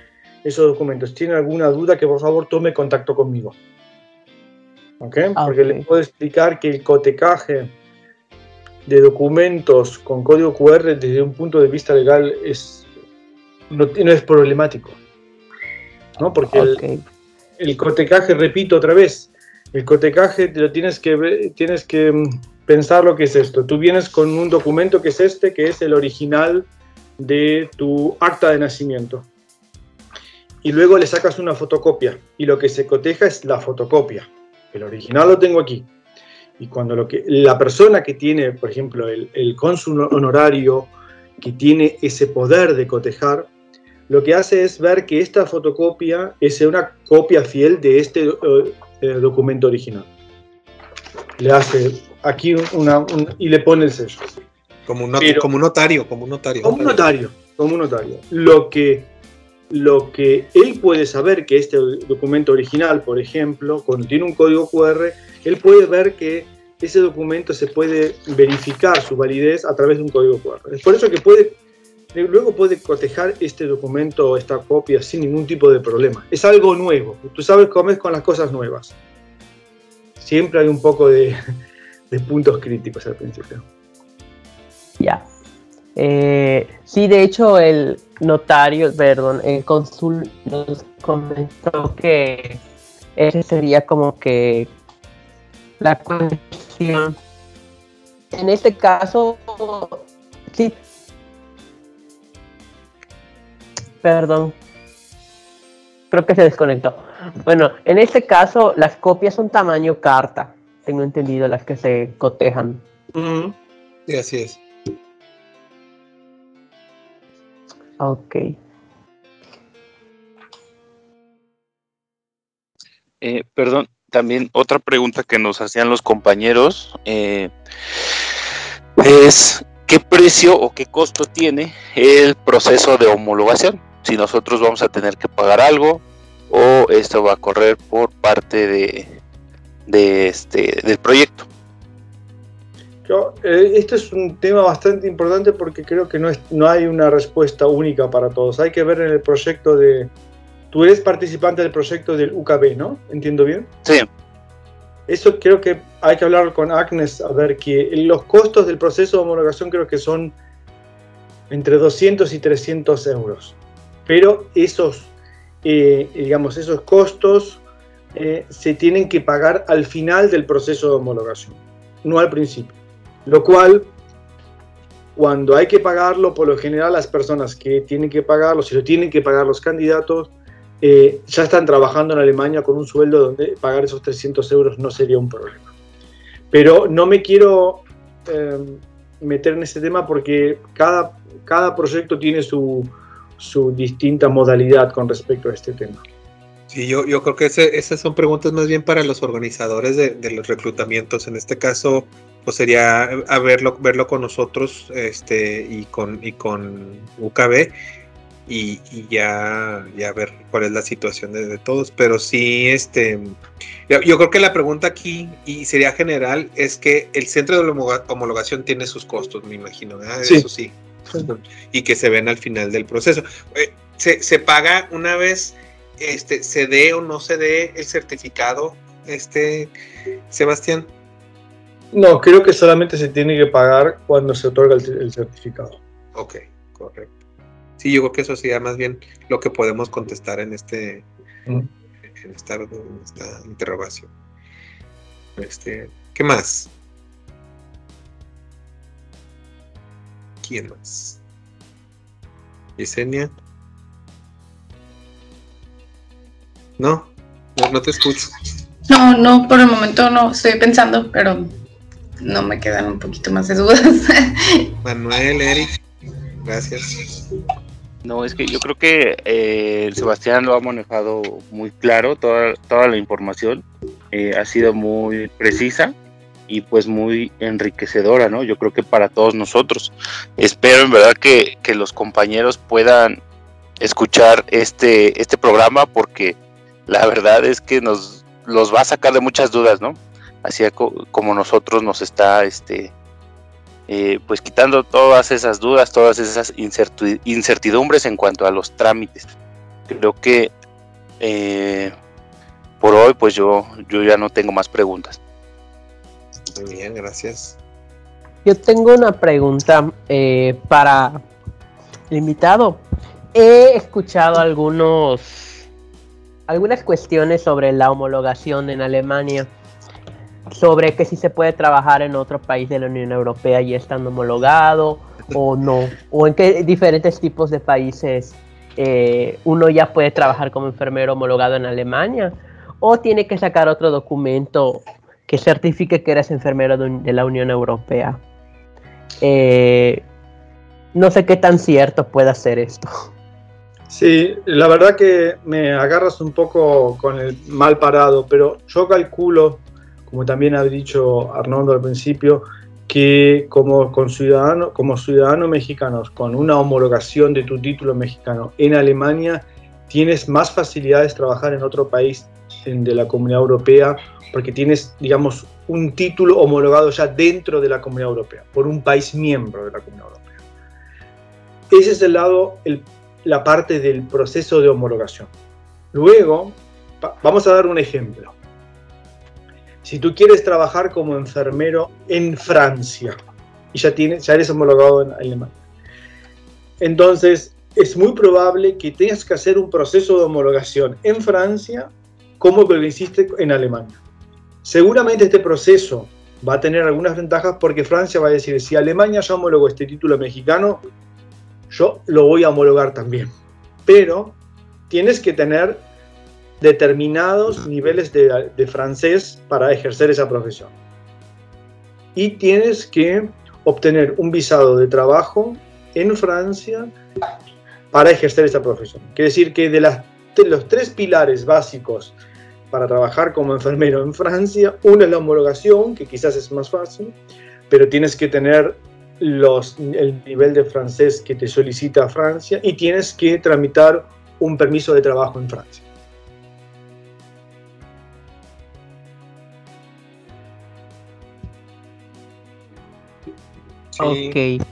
esos documentos, tiene alguna duda, que por favor tome contacto conmigo. ¿Ok? Ah, Porque le puedo explicar que el cotecaje de documentos con código QR desde un punto de vista legal es, no, no es problemático. ¿no? Porque el, Ok. el cotecaje, repito otra vez, el cotecaje te lo tienes que tienes que mm, pensar lo que es esto. Tú vienes con un documento que es este, que es el original de tu acta de nacimiento. Y luego le sacas una fotocopia y lo que se coteja es la fotocopia. El original lo tengo aquí. Y cuando lo que, la persona que tiene, por ejemplo, el, el cónsul honorario, que tiene ese poder de cotejar, lo que hace es ver que esta fotocopia es una copia fiel de este eh, documento original. Le hace aquí una, un- y le pone el sello. Como un, not- Pero- como un notario, como un notario. Como un notario, como un notario. Lo que, lo que él puede saber que este documento original, por ejemplo, cuando tiene un código QR, él puede ver que ese documento se puede verificar su validez a través de un código QR. Es por eso que puede, luego puede cotejar este documento o esta copia sin ningún tipo de problema. Es algo nuevo. Tú sabes cómo es con las cosas nuevas. Siempre hay un poco de, de puntos críticos al principio. Ya. Eh, sí, de hecho, el notario, perdón, el cónsul nos comentó que ese sería como que la cuestión. En este caso, sí. Perdón. Creo que se desconectó. Bueno, en este caso, las copias son tamaño carta. Tengo entendido las que se cotejan. Sí, así es. Ok. Eh, perdón, también otra pregunta que nos hacían los compañeros eh, es qué precio o qué costo tiene el proceso de homologación. Si nosotros vamos a tener que pagar algo o esto va a correr por parte de, de este del proyecto. Yo, eh, este es un tema bastante importante porque creo que no, es, no hay una respuesta única para todos. Hay que ver en el proyecto de... Tú eres participante del proyecto del UKB, ¿no? ¿Entiendo bien? Sí, Eso creo que hay que hablar con Agnes a ver que los costos del proceso de homologación creo que son entre 200 y 300 euros. Pero esos, eh, digamos, esos costos eh, se tienen que pagar al final del proceso de homologación, no al principio. Lo cual, cuando hay que pagarlo, por lo general las personas que tienen que pagarlo, si lo tienen que pagar los candidatos, eh, ya están trabajando en Alemania con un sueldo donde pagar esos 300 euros no sería un problema. Pero no me quiero eh, meter en ese tema porque cada, cada proyecto tiene su, su distinta modalidad con respecto a este tema. Sí, yo, yo creo que ese, esas son preguntas más bien para los organizadores de, de, los reclutamientos. En este caso, pues sería a verlo, verlo con nosotros este, y, con, y con UKB y, y ya, ya ver cuál es la situación de, de, todos. Pero sí, este, yo creo que la pregunta aquí, y sería general, es que el centro de homologación tiene sus costos, me imagino. Sí. Eso sí. Y que se ven al final del proceso. Eh, se, se paga una vez este, se dé o no se dé el certificado, este, Sebastián? No, creo que solamente se tiene que pagar cuando se otorga el, el certificado. Ok, correcto. Sí, yo creo que eso sería más bien lo que podemos contestar en este mm. en, esta, en esta interrogación. Este, ¿qué más? ¿Quién más? Yesenia. No, no, te escucho. No, no, por el momento no, estoy pensando, pero no me quedan un poquito más de dudas. Manuel, Eric, gracias. No, es que yo creo que eh, Sebastián lo ha manejado muy claro, toda, toda la información eh, ha sido muy precisa y pues muy enriquecedora, ¿no? Yo creo que para todos nosotros. Espero en verdad que, que los compañeros puedan escuchar este, este programa porque la verdad es que nos los va a sacar de muchas dudas, ¿no? Así como nosotros nos está, este, eh, pues quitando todas esas dudas, todas esas incertidumbres en cuanto a los trámites. Creo que eh, por hoy, pues yo, yo ya no tengo más preguntas. Muy bien, gracias. Yo tengo una pregunta eh, para el invitado. He escuchado algunos algunas cuestiones sobre la homologación en Alemania, sobre que si se puede trabajar en otro país de la Unión Europea y estando homologado o no, o en qué diferentes tipos de países eh, uno ya puede trabajar como enfermero homologado en Alemania, o tiene que sacar otro documento que certifique que eres enfermero de, la Unión Europea. Eh, no sé qué tan cierto puede ser esto. Sí, la verdad que me agarras un poco con el mal parado, pero yo calculo, como también ha dicho Arnoldo al principio, que como, ciudadano, como ciudadano mexicanos con una homologación de tu título mexicano en Alemania, tienes más facilidades de trabajar en otro país de la Comunidad Europea porque tienes, digamos, un título homologado ya dentro de la Comunidad Europea, por un país miembro de la Comunidad Europea. Ese es el lado, el la parte del proceso de homologación. Luego, vamos a dar un ejemplo. Si tú quieres trabajar como enfermero en Francia y ya, tienes, ya eres homologado en Alemania, entonces es muy probable que tengas que hacer un proceso de homologación en Francia como lo hiciste en Alemania. Seguramente este proceso va a tener algunas ventajas porque Francia va a decir, si Alemania ya homologó este título mexicano, yo lo voy a homologar también. Pero tienes que tener determinados niveles de, de, francés para ejercer esa profesión. Y tienes que obtener un visado de trabajo en Francia para ejercer esa profesión. Quiere decir que de, las, de los tres pilares básicos para trabajar como enfermero en Francia, uno es la homologación, que quizás es más fácil, pero tienes que tener los, el nivel de francés que te solicita Francia y tienes que tramitar un permiso de trabajo en Francia. Sí. Ok.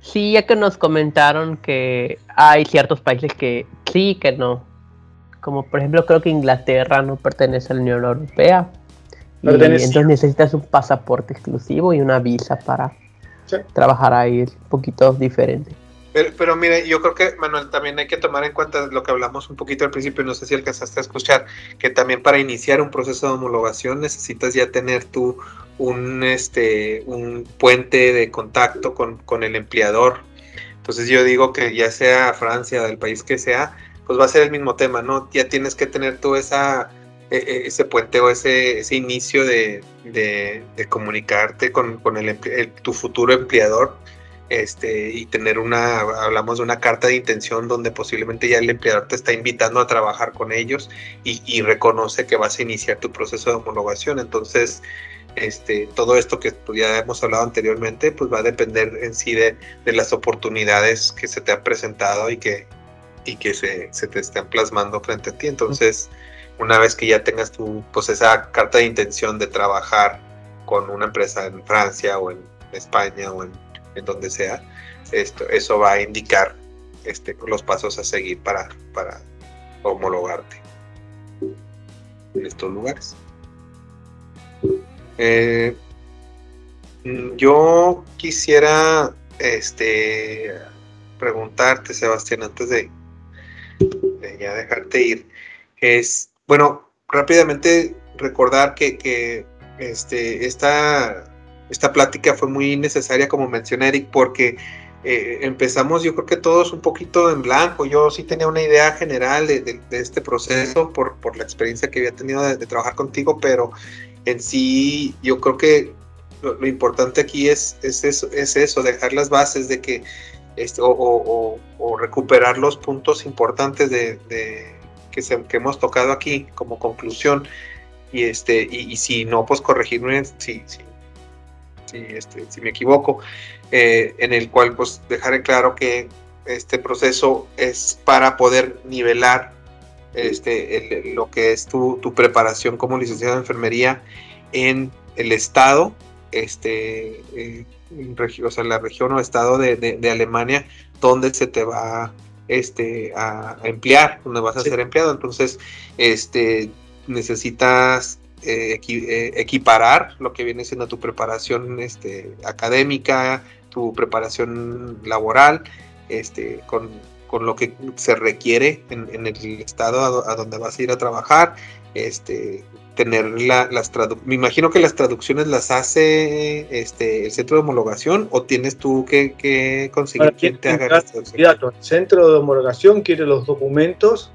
Sí, ya que nos comentaron que hay ciertos países que sí, que no. Como por ejemplo creo que Inglaterra no pertenece a la Unión Europea, entonces necesitas un pasaporte exclusivo y una visa para trabajar ahí, es un poquito diferente. Pero, pero mire, yo creo que, Manuel, también hay que tomar en cuenta lo que hablamos un poquito al principio, no sé si alcanzaste a escuchar, que también para iniciar un proceso de homologación necesitas ya tener tú un, este, un puente de contacto con, con el empleador. Entonces yo digo que ya sea Francia, del país que sea, pues va a ser el mismo tema, ¿no? Ya tienes que tener tú esa ese puente o ese, ese inicio de, de, comunicarte con, con el, tu futuro empleador este, y tener una, hablamos de una carta de intención donde posiblemente ya el empleador te está invitando a trabajar con ellos y, reconoce que vas a iniciar tu proceso de homologación. Entonces, este, todo esto que ya hemos hablado anteriormente, pues va a depender en sí de, las oportunidades que se te han presentado y que, y que se, se, te estén plasmando frente a ti. Entonces, una vez que ya tengas tu, pues esa carta de intención de trabajar con una empresa en Francia o en España o en en donde sea, esto, eso va a indicar este, los pasos a seguir para, para homologarte en estos lugares. Eh, yo quisiera este, preguntarte, Sebastián, antes de, ya dejarte ir, es, bueno, rápidamente recordar que, este, esta esta plática fue muy necesaria, como menciona Eric, porque eh, empezamos yo creo que todos un poquito en blanco. Yo sí tenía una idea general de, este proceso por, por, la experiencia que había tenido de, trabajar contigo, pero en sí yo creo que lo, importante aquí es, es, eso, es eso, dejar las bases de que, este, o, recuperar los puntos importantes de, que, hemos tocado aquí como conclusión. Y, este, y, si no, pues corregirme si, si este, si me equivoco, eh, en el cual pues dejaré claro que este proceso es para poder nivelar este, lo que es tu, preparación como licenciado en enfermería en el estado, este, eh, en, o sea, la región o estado de, Alemania donde se te va este, a, emplear, donde vas a ser empleado. Entonces, este, necesitas eh, eh, equiparar lo que viene siendo tu preparación este, académica, tu preparación laboral, este, con, lo que se requiere en, el estado a, donde vas a ir a trabajar, este, tener las traducciones, me imagino que las traducciones las hace este, el centro de homologación o tienes tú que, conseguir quien te haga las traducciones. El centro de homologación quiere los documentos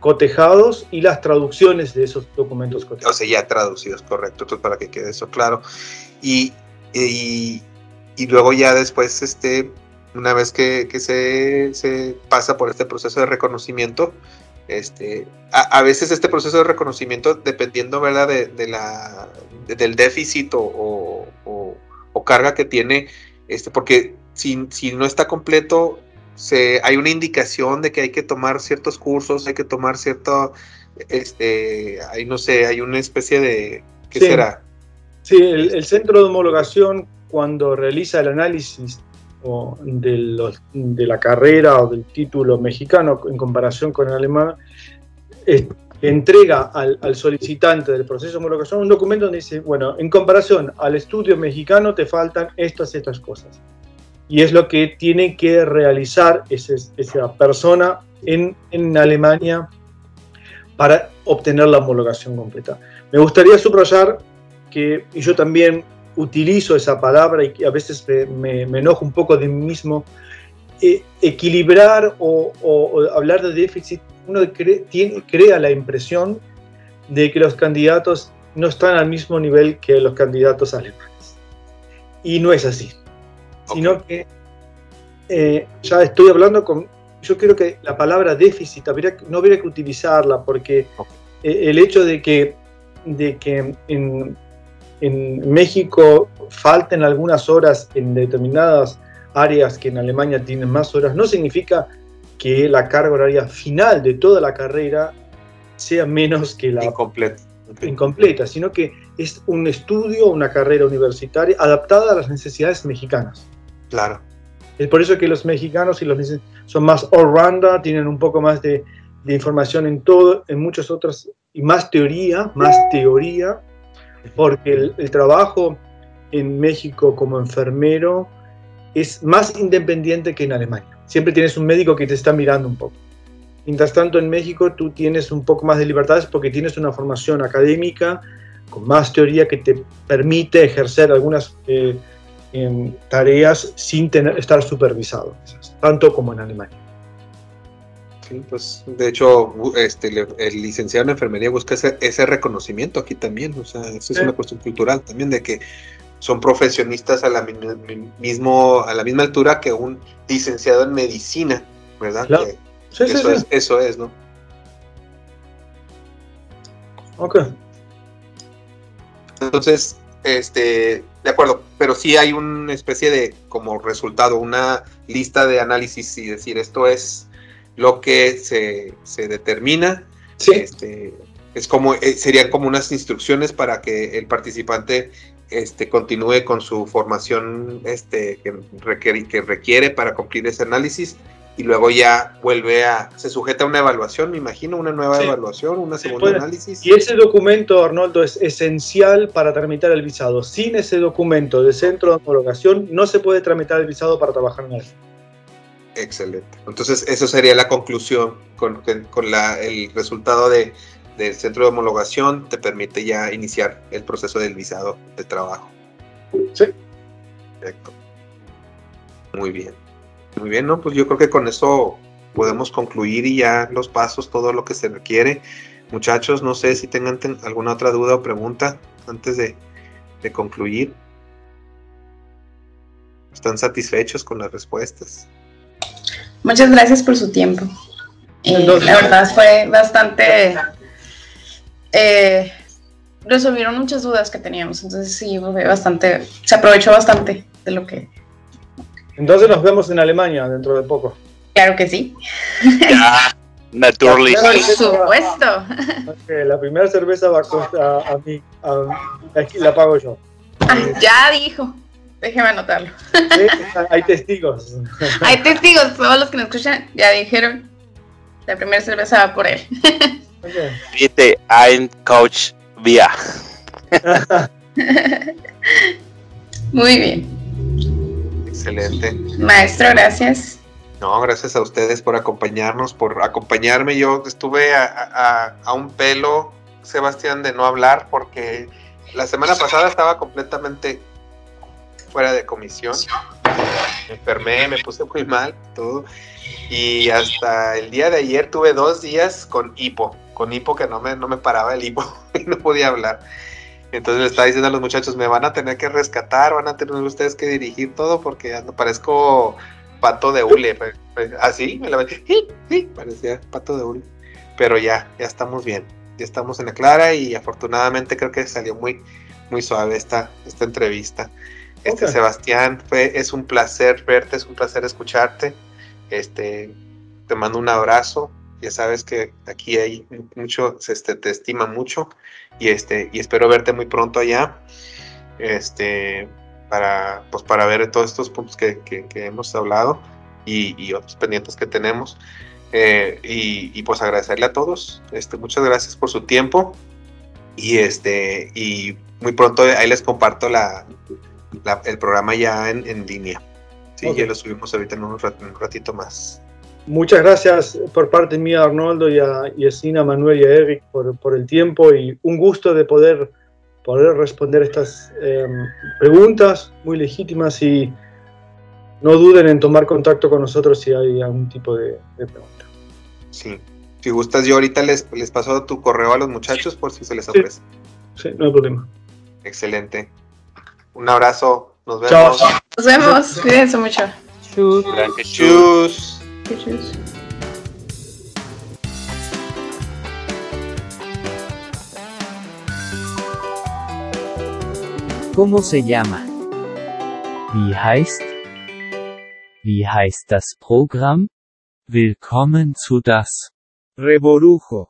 cotejados y las traducciones de esos documentos cotejados. O sea, ya traducidos, correcto, entonces para que quede eso claro. Y, y, luego ya después, este, una vez que, se, se, pasa por este proceso de reconocimiento, este, a, veces este proceso de reconocimiento, dependiendo ¿verdad? De, la, del déficit o, o, carga que tiene, este, porque si, si no está completo, hay una indicación de que hay que tomar ciertos cursos, hay que tomar cierto, este, hay no sé, hay una especie de, ¿qué será? Sí, el, centro de homologación cuando realiza el análisis de, de, la carrera o del título mexicano en comparación con el alemán, entrega al, al, solicitante del proceso de homologación un documento donde dice, bueno, en comparación al estudio mexicano te faltan estas, estas cosas y es lo que tiene que realizar esa persona en, en, Alemania para obtener la homologación completa. Me gustaría subrayar que y yo también utilizo esa palabra y a veces me, me, enojo un poco de mí mismo, eh, equilibrar o, o, hablar de déficit, uno tiene, crea la impresión de que los candidatos no están al mismo nivel que los candidatos alemanes. Y no es así. Sino que eh, ya estoy hablando con... Yo creo que la palabra déficit no habría que utilizarla porque eh, el hecho de que, de que en, México falten algunas horas en determinadas áreas que en Alemania tienen más horas, no significa que la carga horaria final de toda la carrera sea menos que la incompleta, incompleta sino que es un estudio, una carrera universitaria adaptada a las necesidades mexicanas. Claro. Es por eso que los mexicanos y los son más all-rounder, tienen un poco más de, información en todo, en muchas otras, y más teoría, más teoría, porque el, trabajo en México como enfermero es más independiente que en Alemania. Siempre tienes un médico que te está mirando un poco. Mientras tanto, en México tú tienes un poco más de libertades porque tienes una formación académica con más teoría que te permite ejercer algunas eh, en tareas sin estar supervisado, tanto como en Alemania. Sí, pues de hecho, este, el licenciado en enfermería busca ese, ese reconocimiento aquí también, o sea, eso es una cuestión cultural también de que son profesionistas a la, mi- mismo, a la misma altura que un licenciado en medicina, ¿verdad? Claro. Que Sí, sí, eso. Es, eso es, ¿no? Ok. Entonces, este, de acuerdo, pero sí hay una especie de como resultado, una lista de análisis y decir esto es lo que se, se determina. Sí. Este, es como, eh, serían como unas instrucciones para que el participante este, continúe con su formación este, que, requiere, que requiere para cumplir ese análisis y luego ya vuelve a, se sujeta a una evaluación, me imagino, una nueva Sí. evaluación, una segunda análisis. Y ese documento, Arnoldo, es esencial para tramitar el visado. Sin ese documento de centro de homologación, no se puede tramitar el visado para trabajar en él. Excelente. Entonces, eso sería la conclusión con, con- con la- el resultado de, del centro de homologación, te permite ya iniciar el proceso del visado de trabajo. Sí. Perfecto. Muy bien. Muy bien, ¿no? Pues yo creo que con eso podemos concluir y ya los pasos, todo lo que se requiere. Muchachos, no sé si tengan ten- alguna otra duda o pregunta antes de, de concluir. ¿Están satisfechos con las respuestas? Muchas gracias por su tiempo. Entonces- la verdad fue bastante... eh, resolvieron muchas dudas que teníamos, entonces sí, fue bastante... Se aprovechó bastante de lo que... Entonces nos vemos en Alemania dentro de poco. Claro que sí. Naturally. Por supuesto. La primera cerveza va a costar a, a mí. a- aquí la pago yo. Ah, ya dijo. Déjeme anotarlo. Sí, Hay testigos. Hay testigos, todos los que nos escuchan ya dijeron. La primera cerveza va por él. Bitte ein Coach Bier. Muy bien. Excelente. Maestro, gracias. No, gracias a ustedes por acompañarnos, por acompañarme. Yo estuve a, a- a un pelo, Sebastián, de no hablar porque la semana pasada estaba completamente fuera de comisión. Me enfermé, me puse muy mal, todo. Y hasta el día de ayer tuve dos días con hipo, con hipo que no me, no me paraba el hipo y no podía hablar. Entonces le estaba diciendo a los muchachos, me van a tener que rescatar, van a tener ustedes que dirigir todo porque ando- parezco pato de hule. Así, me la sí, sí, parecía pato de hule. Pero ya, ya estamos bien, ya estamos en la clara y afortunadamente creo que salió muy, muy suave esta, esta entrevista. Este. Sebastián, fue, es un placer verte, es un placer escucharte. Este, te mando un abrazo. Ya sabes que aquí hay mucho, se este, te estima mucho y este y espero verte muy pronto allá. Este, para pues para ver todos estos puntos que, que- que hemos hablado y, y otros pendientes que tenemos. Eh, y, y, pues agradecerle a todos. Este, muchas gracias por su tiempo. Y este, y muy pronto ahí les comparto la, la- el programa ya en, en línea. Sí, ya lo subimos ahorita en un, rat- un ratito más. Muchas gracias por parte mía, Arnoldo, y a, y a Sina, Manuel y a Eric por, por el tiempo y un gusto de poder, poder responder estas eh, preguntas muy legítimas y no duden en tomar contacto con nosotros si hay algún tipo de, de pregunta. Sí. Si gustas, yo ahorita les, les paso tu correo a los muchachos por si se les Sí. ofrece. Sí, no hay problema. Excelente. Un abrazo. Nos Chao. vemos. Nos vemos. Cuídense mucho. Chus. Tschüss. Tschüss. ¿Cómo se llama? Wie heißt? Wie heißt das Programm? Willkommen zu das Reborujo.